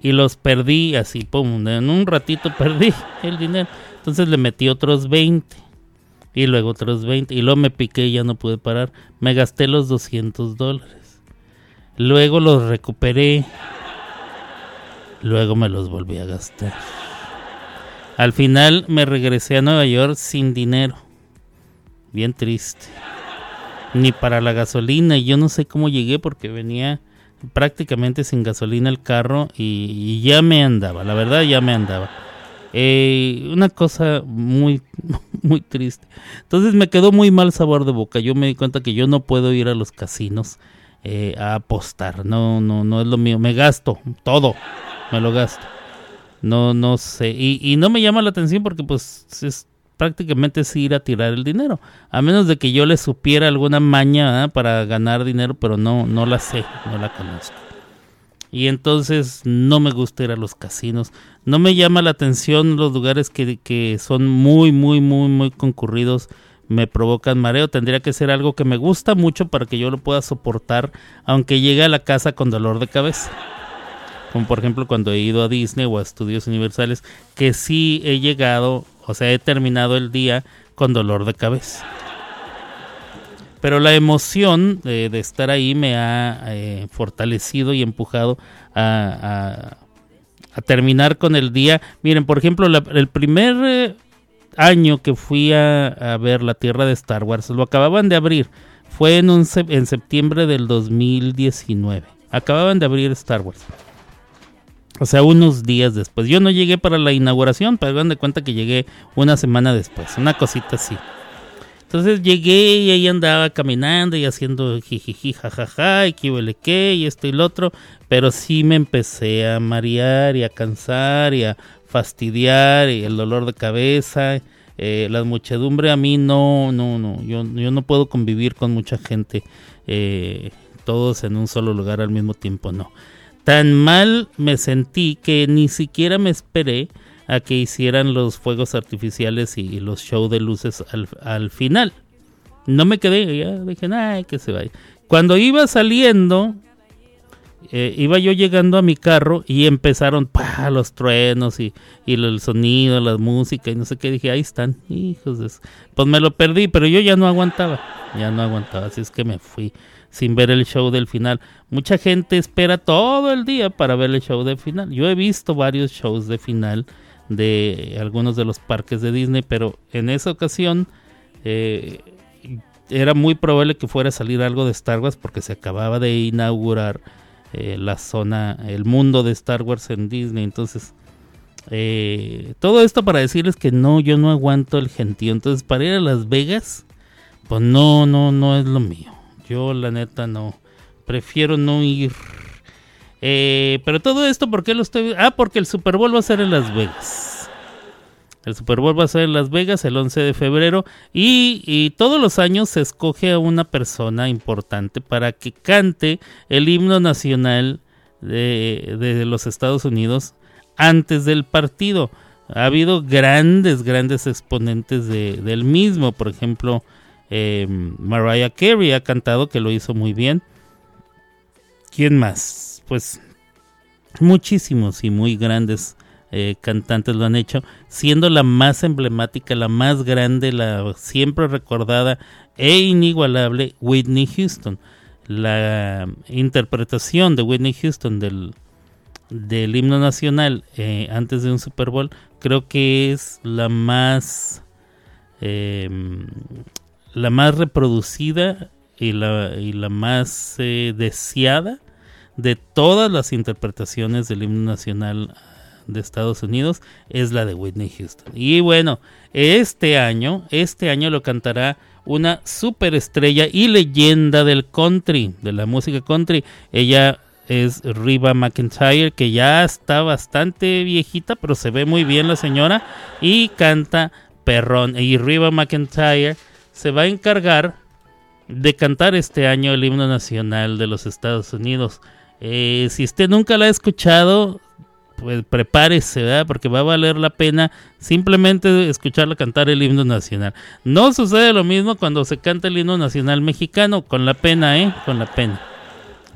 Y los perdí así, pum, en un ratito perdí el dinero. Entonces le metí otros 20. Y luego otros 20. Y luego me piqué y ya no pude parar. Me gasté los 200 dólares. Luego los recuperé. Luego me los volví a gastar. Al final me regresé a Nueva York sin dinero. Bien triste. Ni para la gasolina. Y yo no sé cómo llegué porque venía prácticamente sin gasolina el carro y, ya me andaba. La verdad ya me andaba. Eh, una cosa muy, muy triste. Entonces me quedó muy mal sabor de boca. Yo me di cuenta que yo no puedo ir a los casinos eh, a apostar. No, no, no es lo mío. Me gasto todo. Me lo gasto. No, no sé. Y, y no me llama la atención porque pues es prácticamente es ir a tirar el dinero. A menos de que yo le supiera alguna maña para ganar dinero, pero no, no la sé, no la conozco. Y entonces no me gusta ir a los casinos. No me llama la atención los lugares que, que son muy, muy, muy, muy concurridos. Me provocan mareo. Tendría que ser algo que me gusta mucho para que yo lo pueda soportar, aunque llegue a la casa con dolor de cabeza como por ejemplo cuando he ido a Disney o a estudios universales, que sí he llegado, o sea, he terminado el día con dolor de cabeza. Pero la emoción eh, de estar ahí me ha eh, fortalecido y empujado a, terminar con el día. Miren, por ejemplo, el primer eh, año que fui a, ver la Tierra de Star Wars, lo acababan de abrir. Fue en, un en septiembre del 2019. Acababan de abrir Star Wars. O sea, unos días después. Yo no llegué para la inauguración, pero hagan de cuenta que llegué una semana después. Una cosita así. Entonces llegué y ahí andaba caminando y haciendo jijiji, jajaja, y qué, y esto y lo otro. Pero sí me empecé a marear y a cansar y a fastidiar y el dolor de cabeza. eh, la muchedumbre a mí no, no, no. Yo, yo no puedo convivir con mucha gente. eh, todos en un solo lugar al mismo tiempo, no. Tan mal me sentí que ni siquiera me esperé a que hicieran los fuegos artificiales y los shows de luces al, al final. No me quedé, ya dije, ay, que se vaya. Cuando iba saliendo, eh, iba yo llegando a mi carro y empezaron pa, los truenos y, y el sonido, la música y no sé qué. Dije, ahí están, hijos de... su-". Pues me lo perdí, pero yo ya no aguantaba, ya no aguantaba, así es que me fui sin ver el show del final. Mucha gente espera todo el día para ver el show del final. Yo he visto varios shows de final de algunos de los parques de Disney, pero en esa ocasión eh, era muy probable que fuera a salir algo de Star Wars porque se acababa de inaugurar eh, la zona, el mundo de Star Wars en Disney. Entonces, eh, todo esto para decirles que no, yo no aguanto el gentío. Entonces, para ir a Las Vegas, pues no, no, no es lo mío. Yo la neta no, prefiero no ir. Eh, pero todo esto, ¿por qué lo estoy...? Ah, porque el Super Bowl va a ser en Las Vegas. El Super Bowl va a ser en Las Vegas el 11 de febrero y, y todos los años se escoge a una persona importante para que cante el himno nacional de, de los Estados Unidos antes del partido. Ha habido grandes, grandes exponentes de- del mismo. Por ejemplo, eh, Mariah Carey ha cantado que lo hizo muy bien. ¿Quién más? Pues muchísimos y muy grandes eh, cantantes lo han hecho, siendo la más emblemática, la más grande, la siempre recordada e inigualable Whitney Houston. La interpretación de Whitney Houston del, himno nacional eh, antes de un Super Bowl creo que es la más la más reproducida y la, y la más eh, deseada de todas las interpretaciones del himno nacional de Estados Unidos es la de Whitney Houston. Y bueno, este año, este año lo cantará una superestrella y leyenda del country, de la música country. Ella es Riva McIntyre, que ya está bastante viejita, pero se ve muy bien la señora y canta perrón. Y Riva McIntyre se va a encargar de cantar este año el himno nacional de los Estados Unidos. Eh, si usted nunca la ha escuchado, pues prepárese, ¿verdad? Porque va a valer la pena simplemente escucharla cantar el himno nacional. No sucede lo mismo cuando se canta el himno nacional mexicano, con la pena, ¿eh? Con la pena.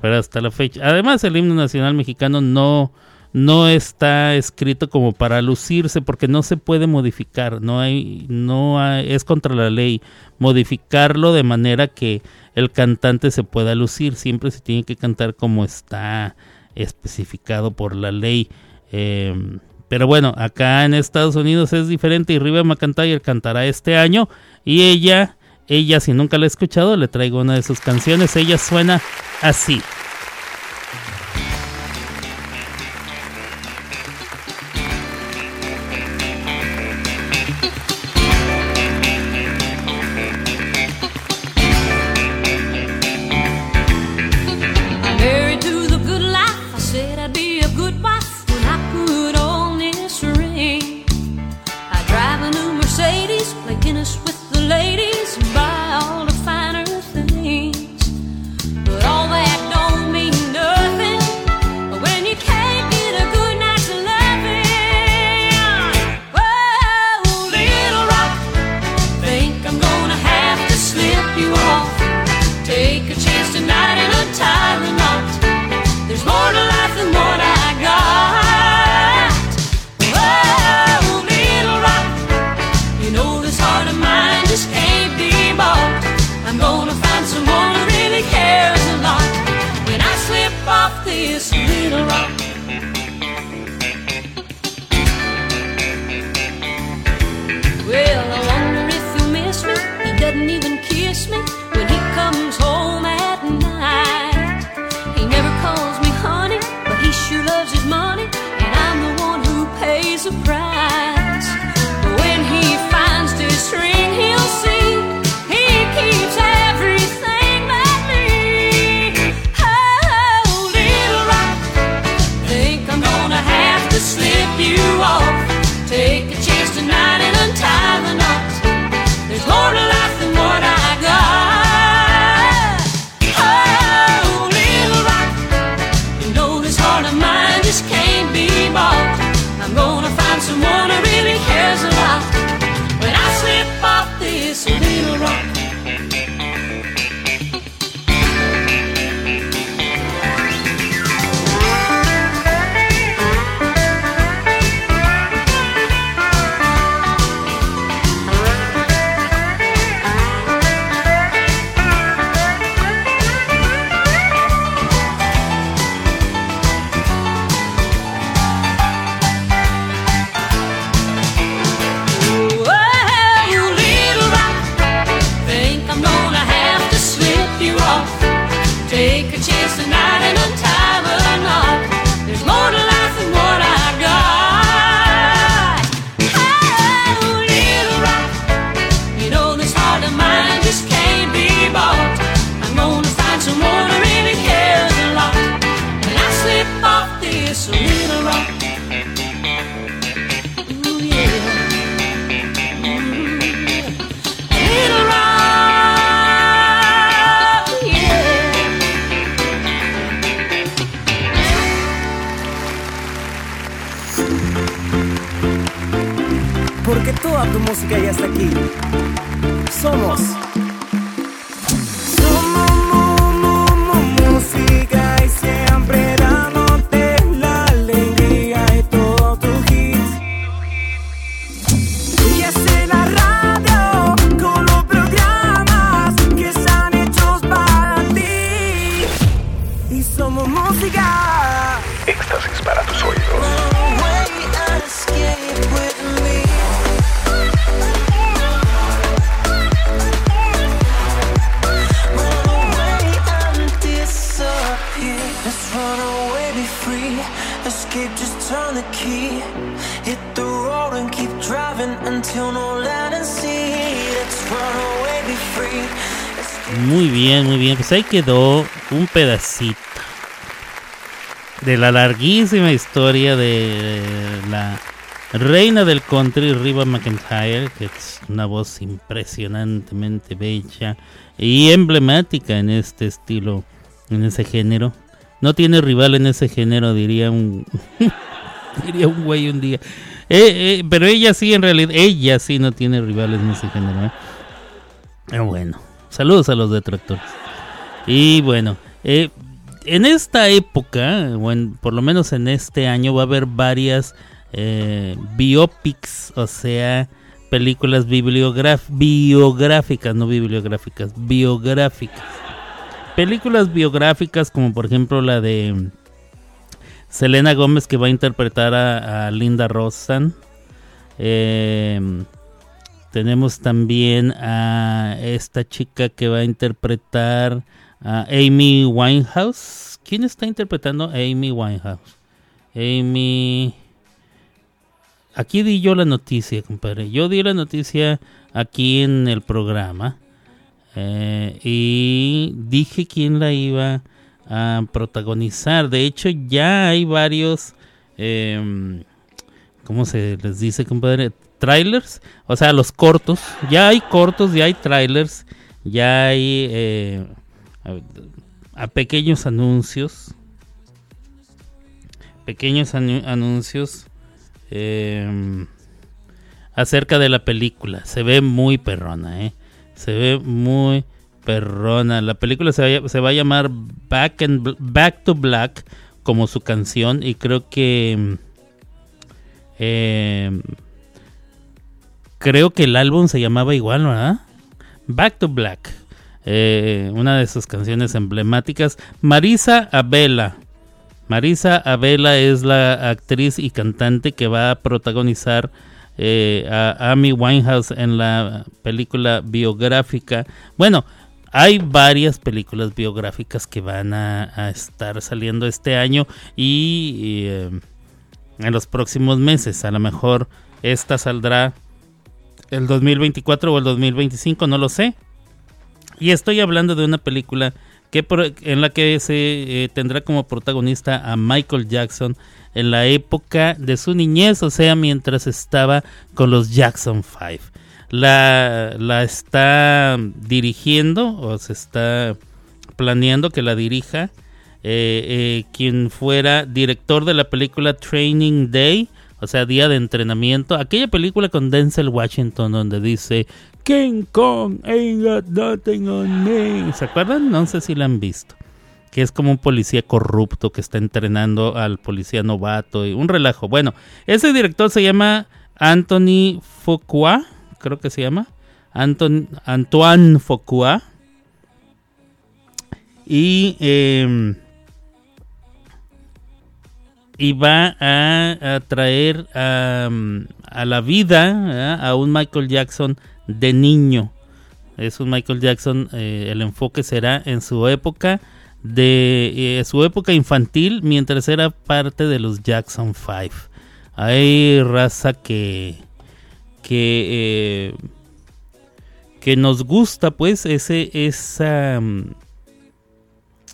Pero hasta la fecha. Además, el himno nacional mexicano no, no está escrito como para lucirse porque no se puede modificar, no hay no hay, es contra la ley modificarlo de manera que el cantante se pueda lucir, siempre se tiene que cantar como está especificado por la ley. Em, pero bueno, acá en Estados Unidos es diferente y Riva McIntyre cantará este año y ella, ella si nunca la he escuchado, le traigo una de sus canciones, ella suena así. out of my pues ahí quedó un pedacito de la larguísima historia de la reina del country, Riva McIntyre, que es una voz impresionantemente bella y emblemática en este estilo, en ese género. No tiene rival en ese género, diría un, diría un güey un día. Eh, eh, pero ella sí, en realidad, ella sí no tiene rivales en ese género. ¿eh? Ah, bueno, saludos a los detractores. Y bueno, eh, en esta época, bueno, por lo menos en este año, va a haber varias eh, biopics, o sea, películas biográficas, no bibliográficas, biográficas. Películas biográficas como por ejemplo la de mm, Selena Gómez que va a interpretar a, a Linda Rosan. Eh, em, tenemos también a esta chica que va a interpretar a Amy Winehouse. ¿Quién está interpretando Amy Winehouse? Amy... Aquí di yo la noticia, compadre. Yo di la noticia aquí en el programa. Eh, y dije quién la iba a protagonizar. De hecho, ya hay varios... em, ¿Cómo se les dice, compadre? Trailers. O sea, los cortos. Ya hay cortos, ya hay trailers. Ya hay eh, a, pequeños anuncios. Pequeños anu- anuncios. em, acerca de la película. Se ve muy perrona, ¿eh? Se ve muy perrona. La película se va, a- se va a llamar Back, and Back to Black como su canción y creo que... eh, creo que el álbum se llamaba igual, ¿verdad? Back to Black. Eh, una de sus canciones emblemáticas. Marisa Abela. Marisa Abela es la actriz y cantante que va a protagonizar eh, a Amy Winehouse en la película biográfica. Bueno, hay varias películas biográficas que van a, estar saliendo este año y, y, eh, en los próximos meses. A lo mejor esta saldrá el 2024 o el 2025, no lo sé. Y estoy hablando de una película que en la que se eh, tendrá como protagonista a Michael Jackson en la época de su niñez, o sea, mientras estaba con los Jackson 5. La, la está dirigiendo o se está planeando que la dirija eh, eh, quien fuera director de la película Training Day, o sea, día de entrenamiento, aquella película con Denzel Washington donde dice King Kong ain't got nothing on me. ¿Se acuerdan? No sé si la han visto. Que es como un policía corrupto que está entrenando al policía novato y un relajo. Bueno, ese director se llama Anthony Fuqua, creo que se llama. Anton, Antoine Fuqua. Y em, y va a, a traer a, a la vida ¿eh? a un Michael Jackson de niño. Es un Michael Jackson, eh, el enfoque será en su época de eh, su época infantil mientras era parte de los Jackson 5. Hay raza que que que nos gusta pues ese esa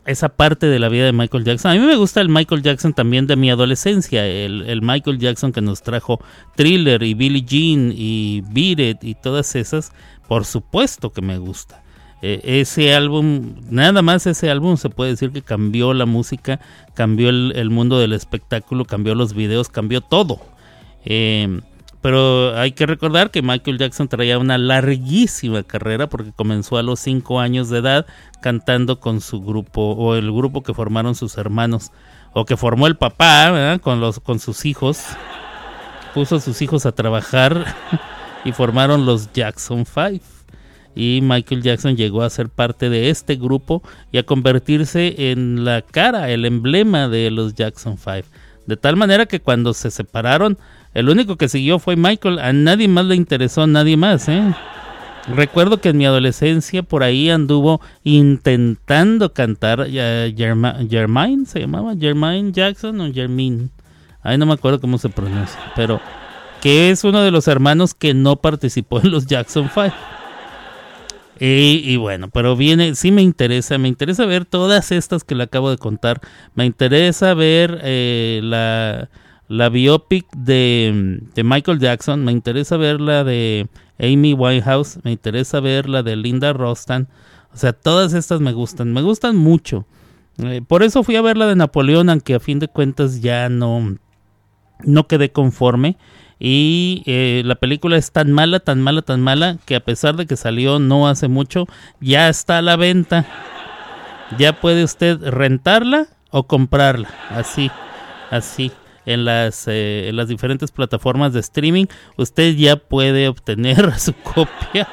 esa parte de la vida de Michael Jackson. A mí me gusta el Michael Jackson también de mi adolescencia, el, el Michael Jackson que nos trajo Thriller y Billie Jean y Beat It y todas esas, por supuesto que me gusta. Eh, ese álbum, nada más ese álbum se puede decir que cambió la música, cambió el, el mundo del espectáculo, cambió los videos, cambió todo. Eh, pero hay que recordar que Michael Jackson traía una larguísima carrera porque comenzó a los 5 años de edad cantando con su grupo o el grupo que formaron sus hermanos o que formó el papá con los con sus hijos. Puso a sus hijos a trabajar y formaron los Jackson 5. Y Michael Jackson llegó a ser parte de este grupo y a convertirse en la cara, el emblema de los Jackson 5. De tal manera que cuando se separaron, el único que siguió fue Michael. A nadie más le interesó, nadie más, ¿eh? Recuerdo que en mi adolescencia por ahí anduvo intentando cantar eh, se llamaba Jermaine Jackson o Jermaine. Ahí no me acuerdo cómo se pronuncia, pero que es uno de los hermanos que no participó en los Jackson 5. Y, y bueno, pero viene, sí me interesa, me interesa ver todas estas que le acabo de contar. Me interesa ver eh, la, la biopic de, Michael Jackson, me interesa ver la de Amy Winehouse, me interesa ver la de Linda Rostan. O sea, todas estas me gustan, me gustan mucho. Eh, por eso fui a ver la de Napoleón, aunque a fin de cuentas ya no, no quedé conforme. Y eh, la película es tan mala, tan mala, tan mala, que a pesar de que salió no hace mucho, ya está a la venta. Ya puede usted rentarla o comprarla. Así, así. En las, eh, en las diferentes plataformas de streaming, usted ya puede obtener su copia.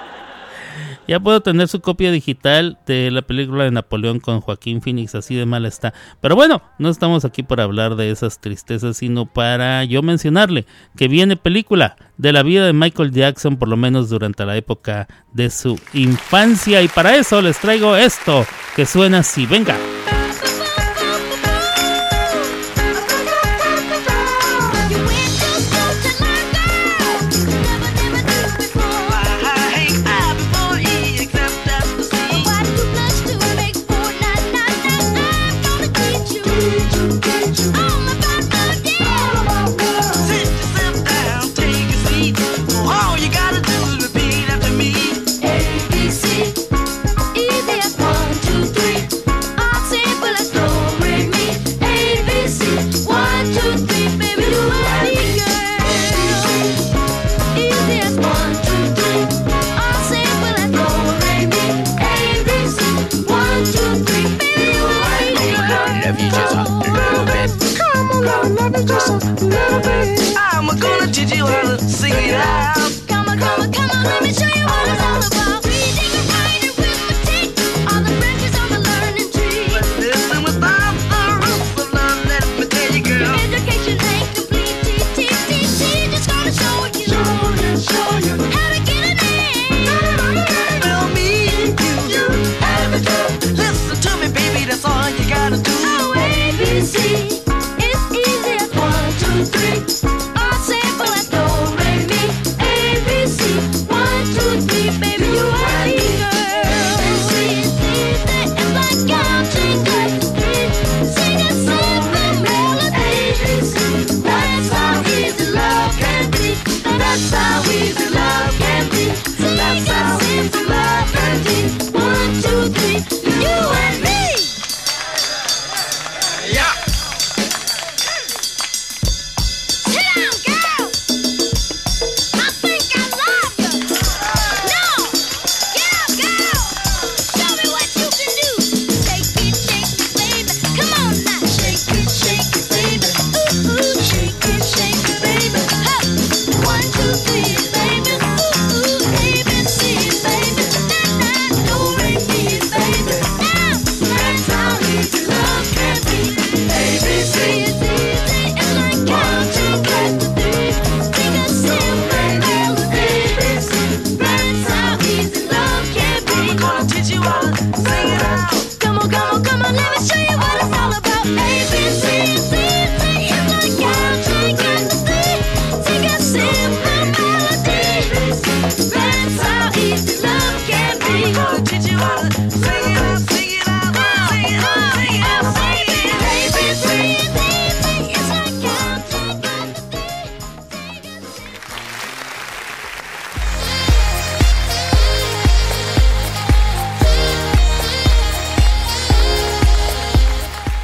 Ya puedo tener su copia digital de la película de Napoleón con Joaquín Phoenix, así de mal está. Pero bueno, no estamos aquí para hablar de esas tristezas, sino para yo mencionarle que viene película de la vida de Michael Jackson, por lo menos durante la época de su infancia. Y para eso les traigo esto que suena así. Venga.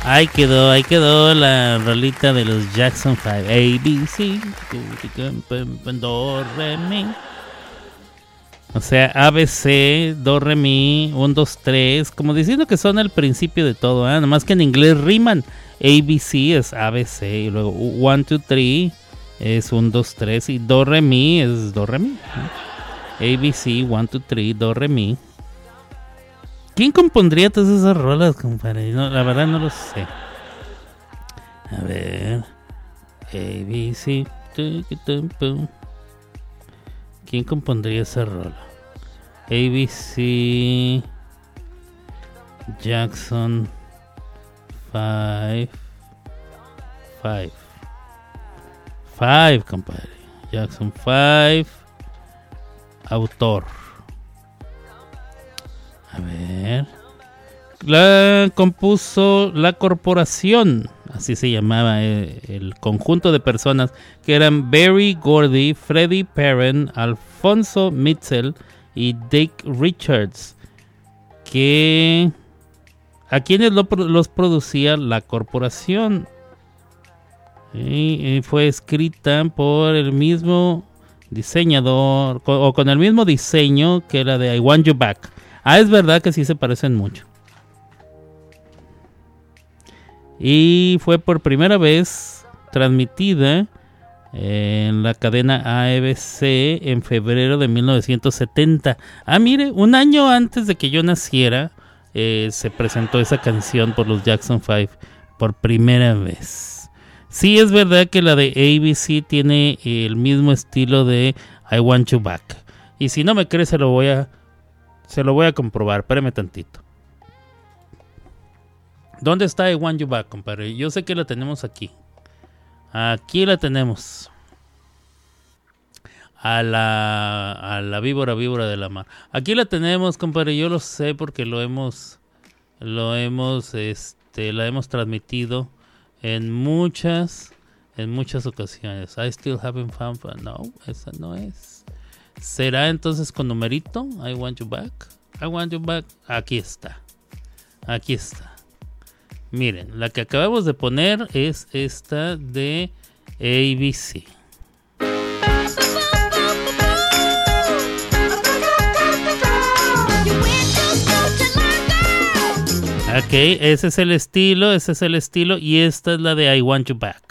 Ahí quedó, ahí quedó la rolita de los Jackson 5. A, B, C, do, re, mi. O sea, A, B, C, do, re, mi, 1, 2, 3. Como diciendo que son el principio de todo, ¿eh? Nomás que en inglés riman. A, B, C es A, B, C. Y luego 1, 2, 3 es 1, 2, 3. Y do, re, mi es do, re, mi. ¿no? A, B, C, 1, 2, 3, do, re, mi. ¿Quién compondría todas esas rolas, compadre? No, la verdad no lo sé. A ver. A, B. ¿Quién compondría esa rola? A, B, C. Jackson 5. 5. 5, compadre. Jackson 5. Autor. A ver. La compuso la corporación, así se llamaba eh, el conjunto de personas que eran Barry Gordy, Freddie Perren, Alfonso Mitchell y Dick Richards, a quienes los producía la corporación. Y, y fue escrita por el mismo diseñador o con el mismo diseño que la de I Want You Back. Ah, es verdad que sí se parecen mucho. Y fue por primera vez transmitida en la cadena ABC en febrero de 1970. Ah, mire, un año antes de que yo naciera, eh, se presentó esa canción por los Jackson 5 por primera vez. Sí, es verdad que la de ABC tiene el mismo estilo de I Want You Back. Y si no me cree, se lo voy a, se lo voy a comprobar. Espérame tantito. ¿Dónde está You Back, compadre? Yo sé que la tenemos aquí. Aquí la tenemos. A la, a la víbora, víbora de la mar. Aquí la tenemos, compadre. Yo lo sé porque lo hemos, lo hemos, este, la hemos transmitido en muchas, en muchas ocasiones. I still haven't found. No, esa no es. ¿Será entonces con numerito? I want you back. I want you back. Aquí está. Aquí está. Miren, la que acabamos de poner es esta de ABC. Ok, ese es el estilo, ese es el estilo y esta es la de I Want You Back.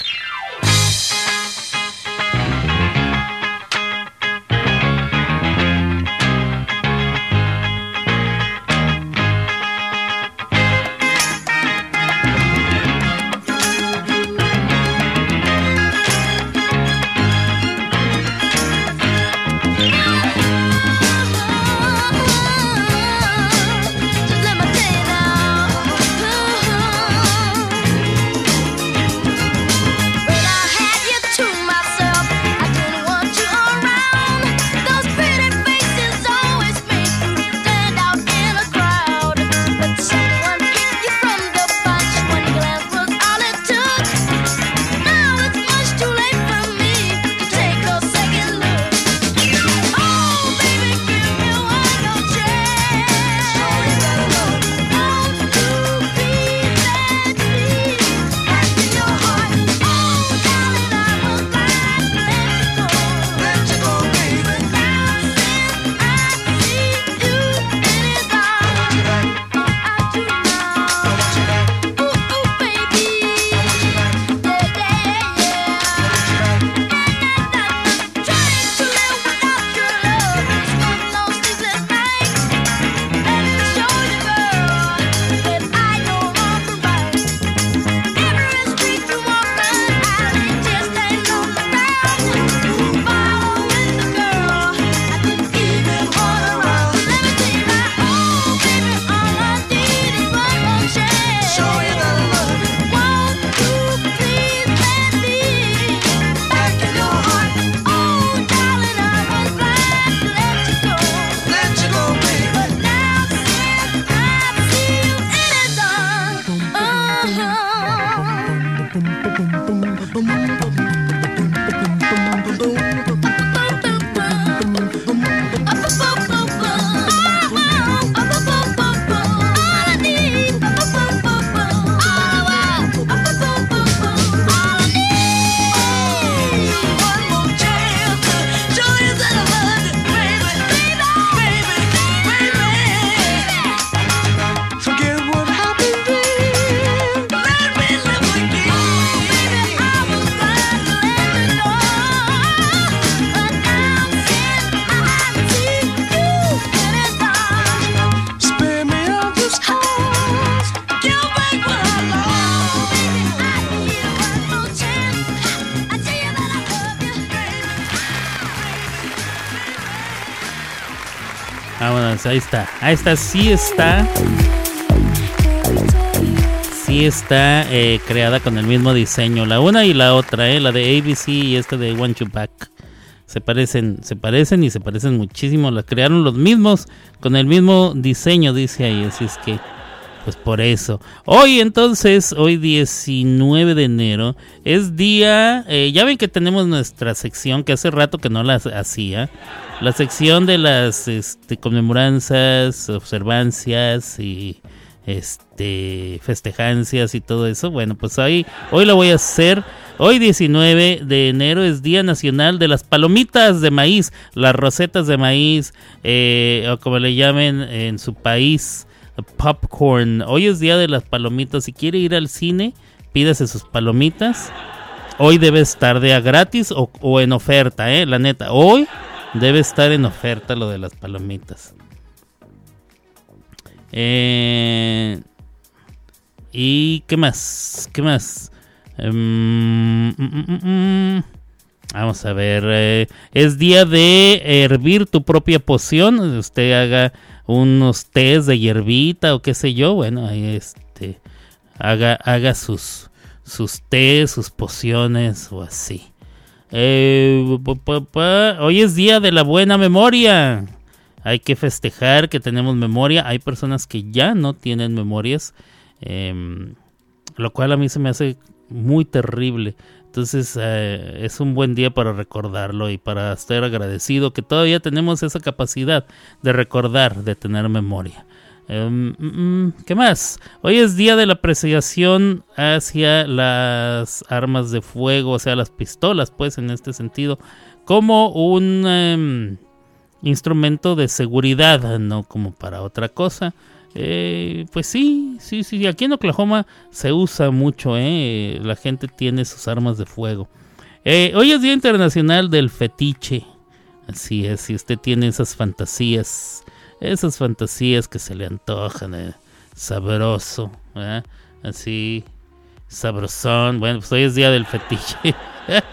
Ahí está. Ahí está, sí está. Sí está eh, creada con el mismo diseño. La una y la otra, eh, la de ABC y esta de One Back. Se parecen, se parecen y se parecen muchísimo. Las crearon los mismos con el mismo diseño, dice ahí. Así es que, pues por eso. Hoy entonces, hoy 19 de enero, es día, eh, ya ven que tenemos nuestra sección que hace rato que no la hacía. La sección de las este, conmemoranzas, observancias y este festejancias y todo eso. Bueno, pues ahí hoy lo voy a hacer. Hoy 19 de enero es Día Nacional de las Palomitas de Maíz, las rosetas de maíz, eh, o como le llamen en su país, popcorn. Hoy es Día de las Palomitas. Si quiere ir al cine, pídase sus palomitas hoy debe estar de a gratis o, en oferta, ¿eh? La neta, hoy debe estar en oferta lo de las palomitas. Eh, ¿Y qué más? ¿Qué más? Em, mm, mm, mm. Vamos a ver. eh, es día de hervir tu propia poción. Usted haga unos tés de hierbita o qué sé yo. Bueno, este. Haga, haga sus, sus tés, sus pociones o así. Eh. Hoy es día de la buena memoria. Hay que festejar que tenemos memoria. Hay personas que ya no tienen memorias. em, lo cual a mí se me hace muy terrible. Entonces eh, es un buen día para recordarlo y para estar agradecido que todavía tenemos esa capacidad de recordar, de tener memoria. Em, mm, mm, ¿Qué más? Hoy es día de la apreciación hacia las armas de fuego, o sea, las pistolas, pues en este sentido, como un em, instrumento de seguridad, no como para otra cosa. Eh, pues sí, sí, sí. Aquí en Oklahoma se usa mucho, ¿eh? La gente tiene sus armas de fuego. Eh, hoy es Día Internacional del Fetiche. Así es, si usted tiene esas fantasías, esas fantasías que se le antojan, eh, sabroso, así, sabrosón. Bueno, pues hoy es Día del Fetiche.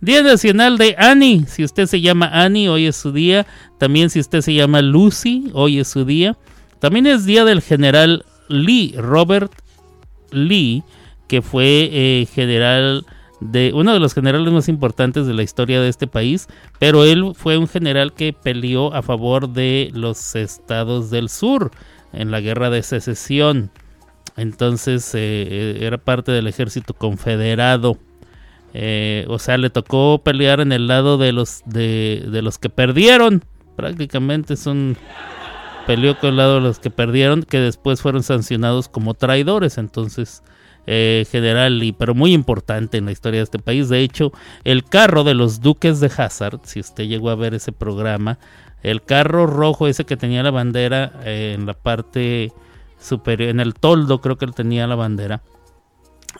Día Nacional de Annie. Si usted se llama Annie, hoy es su día. También si usted se llama Lucy, hoy es su día. También es día del general Lee, Robert Lee, que fue eh, general de uno de los generales más importantes de la historia de este país, pero él fue un general que peleó a favor de los estados del sur en la guerra de secesión. Entonces eh, era parte del ejército confederado. Eh, o sea, le tocó pelear en el lado de los de, de los que perdieron. Prácticamente son peleó con el lado de los que perdieron, que después fueron sancionados como traidores. Entonces, eh, general, y, pero muy importante en la historia de este país. De hecho, el carro de los duques de Hazard, si usted llegó a ver ese programa, el carro rojo ese que tenía la bandera eh, en la parte superior, en el toldo creo que él tenía la bandera.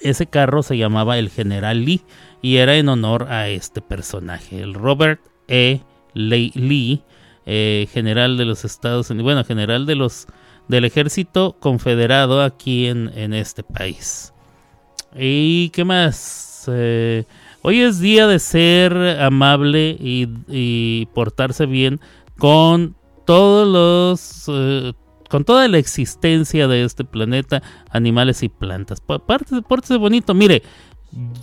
Ese carro se llamaba el General Lee y era en honor a este personaje, el Robert E. Lee, Lee, eh, general de los Estados Unidos, bueno, general de los del ejército confederado aquí en, en este país. ¿Y qué más? Eh, hoy es día de ser amable y, y portarse bien con todos los... eh, con toda la existencia de este planeta, animales y plantas. Parte- Pórtese bonito. Mire,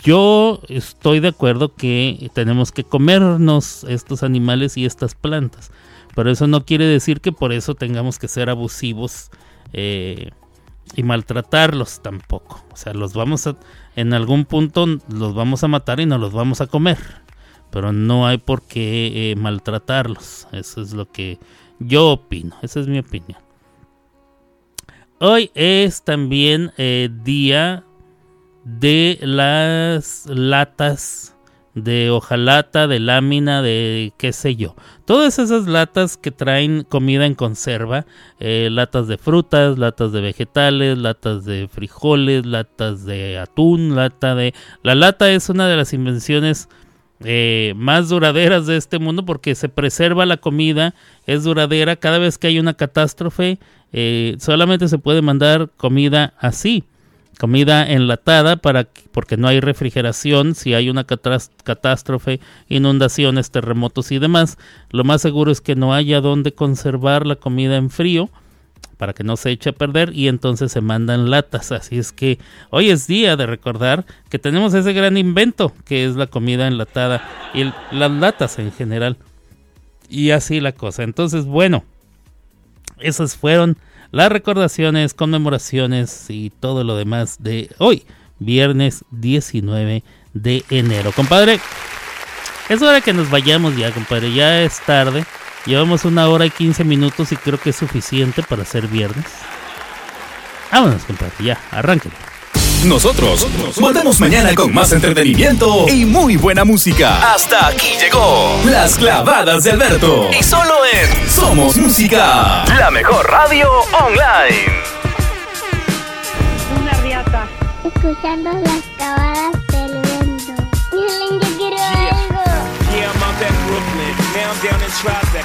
yo estoy de acuerdo que tenemos que comernos estos animales y estas plantas. Pero eso no quiere decir que por eso tengamos que ser abusivos eh, y maltratarlos tampoco. O sea, los vamos a, en algún punto los vamos a matar y no los vamos a comer. Pero no hay por qué eh, maltratarlos. Eso es lo que yo opino. Esa es mi opinión. Hoy es también eh, día de las latas de hojalata, de lámina, de qué sé yo. Todas esas latas que traen comida en conserva, eh, latas de frutas, latas de vegetales, latas de frijoles, latas de atún, lata de... La lata es una de las invenciones eh, más duraderas de este mundo porque se preserva la comida, es duradera. Cada vez que hay una catástrofe, eh, solamente se puede mandar comida así comida enlatada para que- porque no hay refrigeración si hay una catástrofe, inundaciones, terremotos y demás. Lo más seguro es que no haya donde conservar la comida en frío para que no se eche a perder y entonces se mandan latas. Así es que hoy es día de recordar que tenemos ese gran invento que es la comida enlatada y las latas en general. Y así la cosa. Entonces, bueno, esas fueron las recordaciones, conmemoraciones y todo lo demás de hoy, viernes 19 de enero. Compadre, es hora que nos vayamos ya, compadre. Ya es tarde. Llevamos una hora y 15 minutos y creo que es suficiente para ser viernes. Vámonos, compadre. Ya, arránquenle. Nosotros nos volvemos mañana con más entretenimiento y muy buena música. Hasta aquí llegó Las clavadas de Alberto. Y solo en Somos Música, la mejor radio online. Una riata. Escuchando las clavadas del viento. Miren, yo quiero algo. Yeah, I'm out there in Brooklyn. Now I'm down in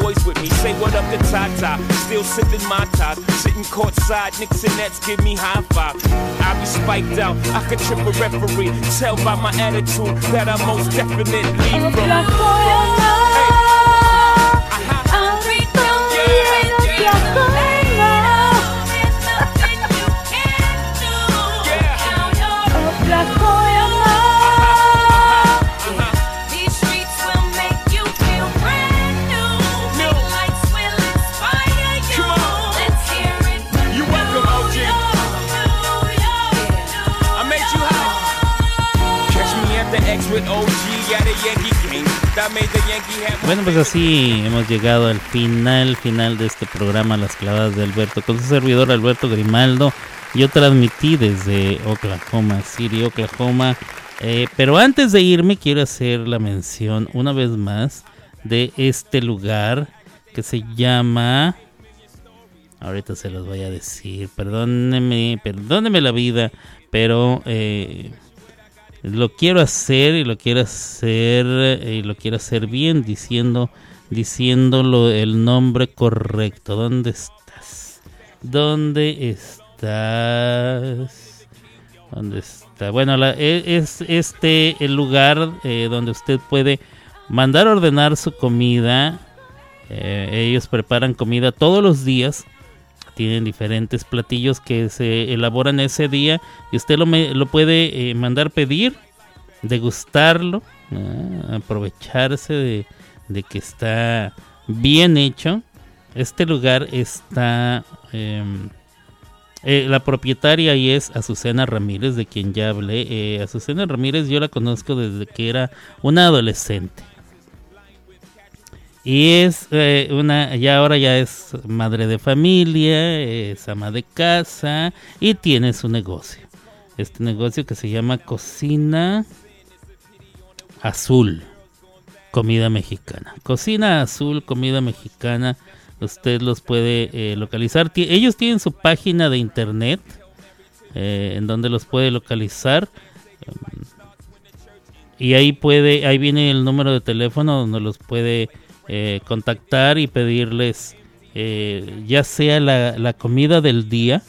boys with me. Say what up to Tata, still sipping my top. Sitting courtside, Knicks and Nets give me high five. I be spiked out, I could trip a referee. Tell by my attitude that I most definitely from. These Bueno, pues así hemos llegado al final, final de este programa Las clavadas de Alberto con su servidor Alberto Grimaldo. Yo transmití desde Oklahoma City, Oklahoma. Eh, pero antes de irme quiero hacer la mención una vez más de este lugar que se llama... Ahorita se los voy a decir, perdónenme, perdónenme la vida, pero eh, lo quiero hacer y lo quiero hacer eh, y lo quiero hacer bien diciendo diciéndolo el nombre correcto. ¿Dónde estás? ¿Dónde estás? ¿Dónde está? Bueno, la- e- es este el lugar eh, donde usted puede mandar a ordenar su comida. Eh, ellos preparan comida todos los días. Tienen diferentes platillos que se elaboran ese día y usted lo, me- lo puede eh, mandar pedir, degustarlo, ah, aprovecharse de, de que está bien hecho. Este lugar está... em, eh, la propietaria ahí es Azucena Ramírez, de quien ya hablé. Eh, Azucena Ramírez yo la conozco desde que era una adolescente. Y es eh, una, ya ahora ya es madre de familia, es ama de casa y tiene su negocio. Este negocio que se llama Cocina Azul, comida mexicana. Cocina Azul, comida mexicana. Usted los puede eh, localizar. Ellos tienen su página de internet eh, en donde los puede localizar. Y ahí puede, ahí viene el número de teléfono donde los puede eh, contactar y pedirles eh, ya sea la, la comida del día.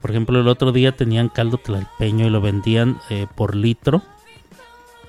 Por ejemplo, el otro día tenían caldo tlalpeño y lo vendían eh, por litro.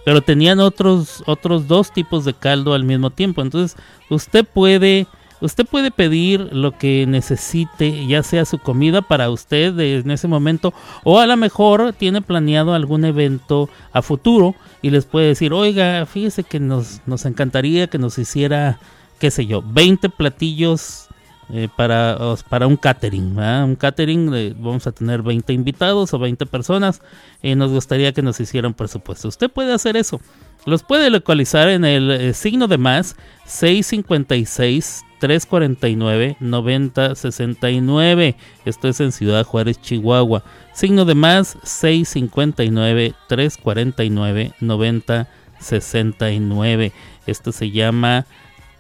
Pero tenían otros, otros dos tipos de caldo al mismo tiempo. Entonces, usted puede, usted puede pedir lo que necesite, ya sea su comida para usted en ese momento, o a lo mejor tiene planeado algún evento a futuro y les puede decir, oiga, fíjese que nos, nos encantaría que nos hiciera, qué sé yo, 20 platillos eh, para, para un catering. ¿verdad? Un catering, eh, vamos a tener 20 invitados o 20 personas y nos gustaría que nos hicieran presupuesto. Usted puede hacer eso. Los puede localizar en el eh, signo de más 656 349 9069. Esto es en Ciudad Juárez, Chihuahua. Signo de más 659 349 9069. Esto se llama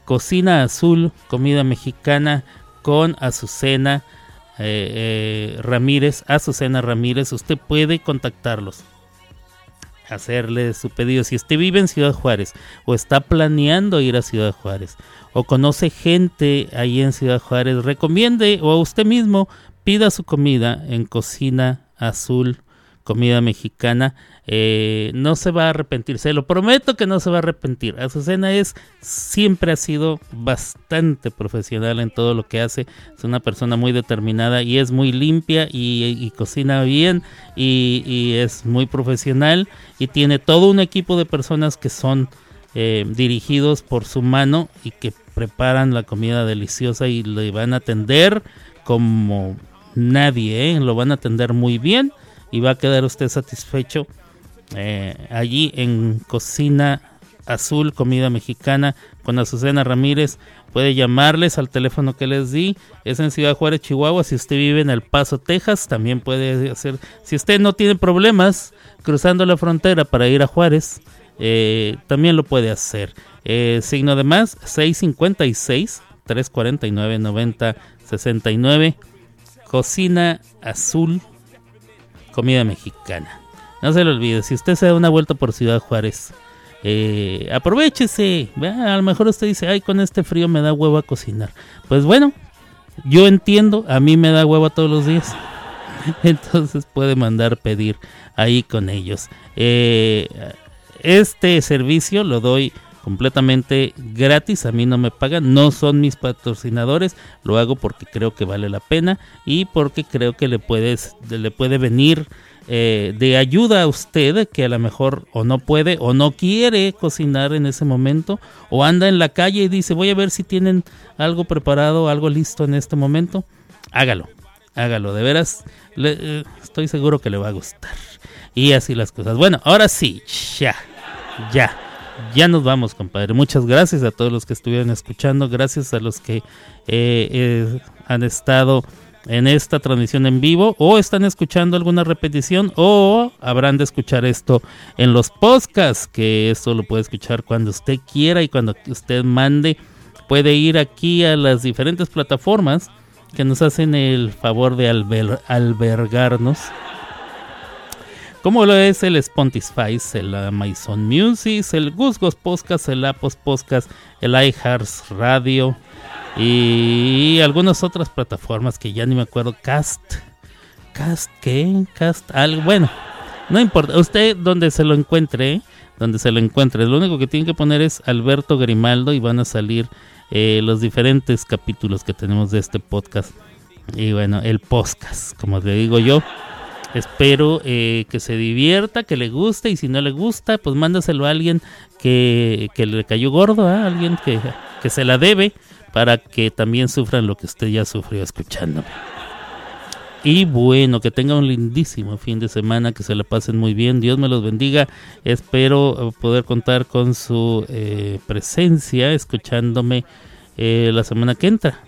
Cocina Azul, comida mexicana con Azucena eh, eh, Ramírez. Azucena Ramírez, usted puede contactarlos, hacerle su pedido. Si usted vive en Ciudad Juárez o está planeando ir a Ciudad Juárez o conoce gente ahí en Ciudad Juárez, recomiende o a usted mismo pida su comida en Cocina Azul, comida mexicana. Eh, no se va a arrepentir, se lo prometo que no se va a arrepentir. Azucena es siempre ha sido bastante profesional en todo lo que hace. Es una persona muy determinada y es muy limpia y, cocina bien y, y es muy profesional y tiene todo un equipo de personas que son eh, dirigidos por su mano y que preparan la comida deliciosa y le van a atender como nadie, ¿eh? lo van a atender muy bien y va a quedar usted satisfecho eh, allí en Cocina Azul Comida Mexicana con Azucena Ramírez. Puede llamarles al teléfono que les di. Es en Ciudad Juárez, Chihuahua. Si usted vive en El Paso, Texas, también puede hacer. Si usted no tiene problemas cruzando la frontera para ir a Juárez, eh, también lo puede hacer. Eh, signo de más 656 349 90 69. Cocina Azul Comida Mexicana. No se lo olvide, si usted se da una vuelta por Ciudad Juárez, eh, aprovechese. A lo mejor usted dice, ay, con este frío me da huevo a cocinar. Pues bueno, yo entiendo, a mí me da huevo todos los días. Entonces puede mandar pedir ahí con ellos. Eh, este servicio lo doy completamente gratis, a mí no me pagan, no son mis patrocinadores, lo hago porque creo que vale la pena y porque creo que le, puedes, le puede venir eh, de ayuda a usted que a lo mejor o no puede o no quiere cocinar en ese momento o anda en la calle y dice voy a ver si tienen algo preparado, algo listo en este momento, hágalo, hágalo, de veras, eh, estoy seguro que le va a gustar. Y así las cosas. Bueno, ahora sí, ya, ya. Ya nos vamos, compadre. Muchas gracias a todos los que estuvieron escuchando. Gracias a los que eh, han estado en esta transmisión en vivo o están escuchando alguna repetición o habrán de escuchar esto en los podcasts, que esto lo puede escuchar cuando usted quiera y cuando usted mande. Puede ir aquí a las diferentes plataformas que nos hacen el favor de alber- albergarnos como lo es el Spotify, el Amazon Music, el Gus Gus Podcast, el Apos Podcast, el iHearts Radio y algunas otras plataformas que ya ni me acuerdo. Cast, Cast, ¿qué? Cast, algo, bueno, no importa. Usted donde se lo encuentre, donde se lo encuentre, lo único que tiene que poner es Alberto Grimaldo y van a salir eh, los diferentes capítulos que tenemos de este podcast. Y bueno, el podcast, como le digo yo. Espero eh, que se divierta, que le guste y si no le gusta, pues mándaselo a alguien que, que le cayó gordo, ¿ah? alguien que, que se la debe para que también sufran lo que usted ya sufrió escuchándome. Y bueno, que tenga un lindísimo fin de semana, que se la pasen muy bien, Dios me los bendiga. Espero eh, poder contar con su eh, presencia escuchándome eh, la semana que entra.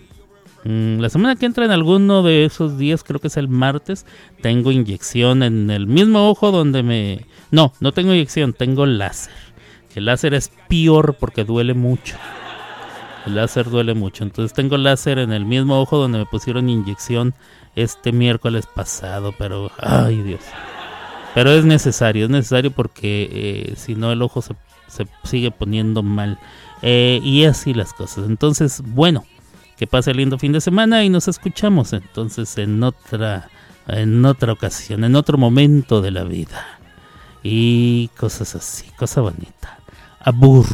Mm, La semana que entra en alguno de esos días, creo que es el martes, tengo inyección en el mismo ojo donde me... No, no tengo inyección, tengo láser. El láser es peor porque duele mucho. El láser duele mucho. Entonces tengo láser en el mismo ojo donde me pusieron inyección este miércoles pasado. Pero, ay Dios. Pero es necesario, es necesario porque eh, si no el ojo se, se sigue poniendo mal. Eh, y así las cosas. Entonces, bueno que pase lindo fin de semana y nos escuchamos entonces en otra en otra ocasión, en otro momento de la vida. Y cosas así, cosa bonita. Abur.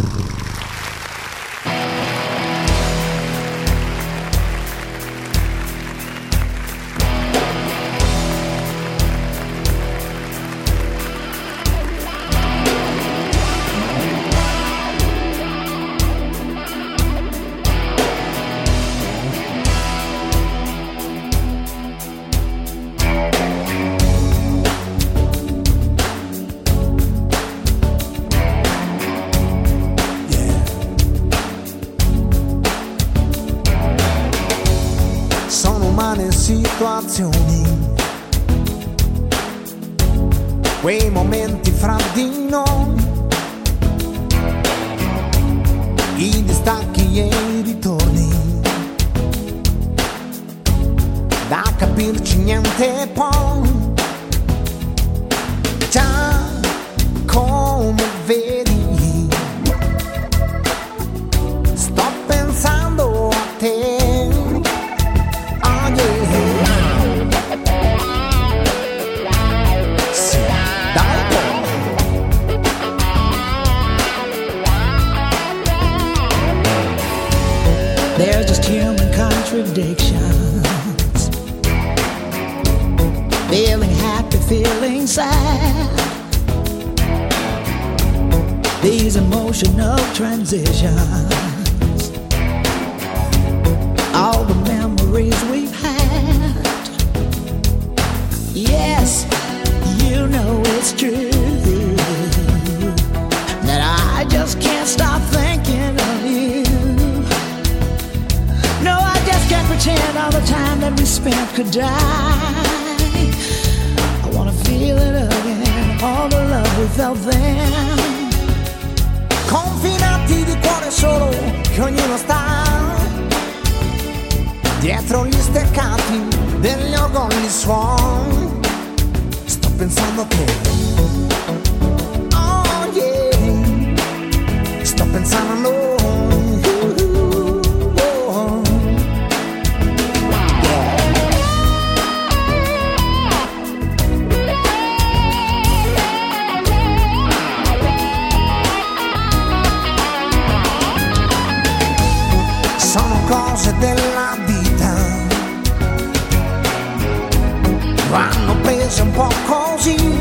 Dietro gli steccati degli orgogli suon. Sto pensando a te. Oh yeah. Sto pensando a noi. 像跑跑心。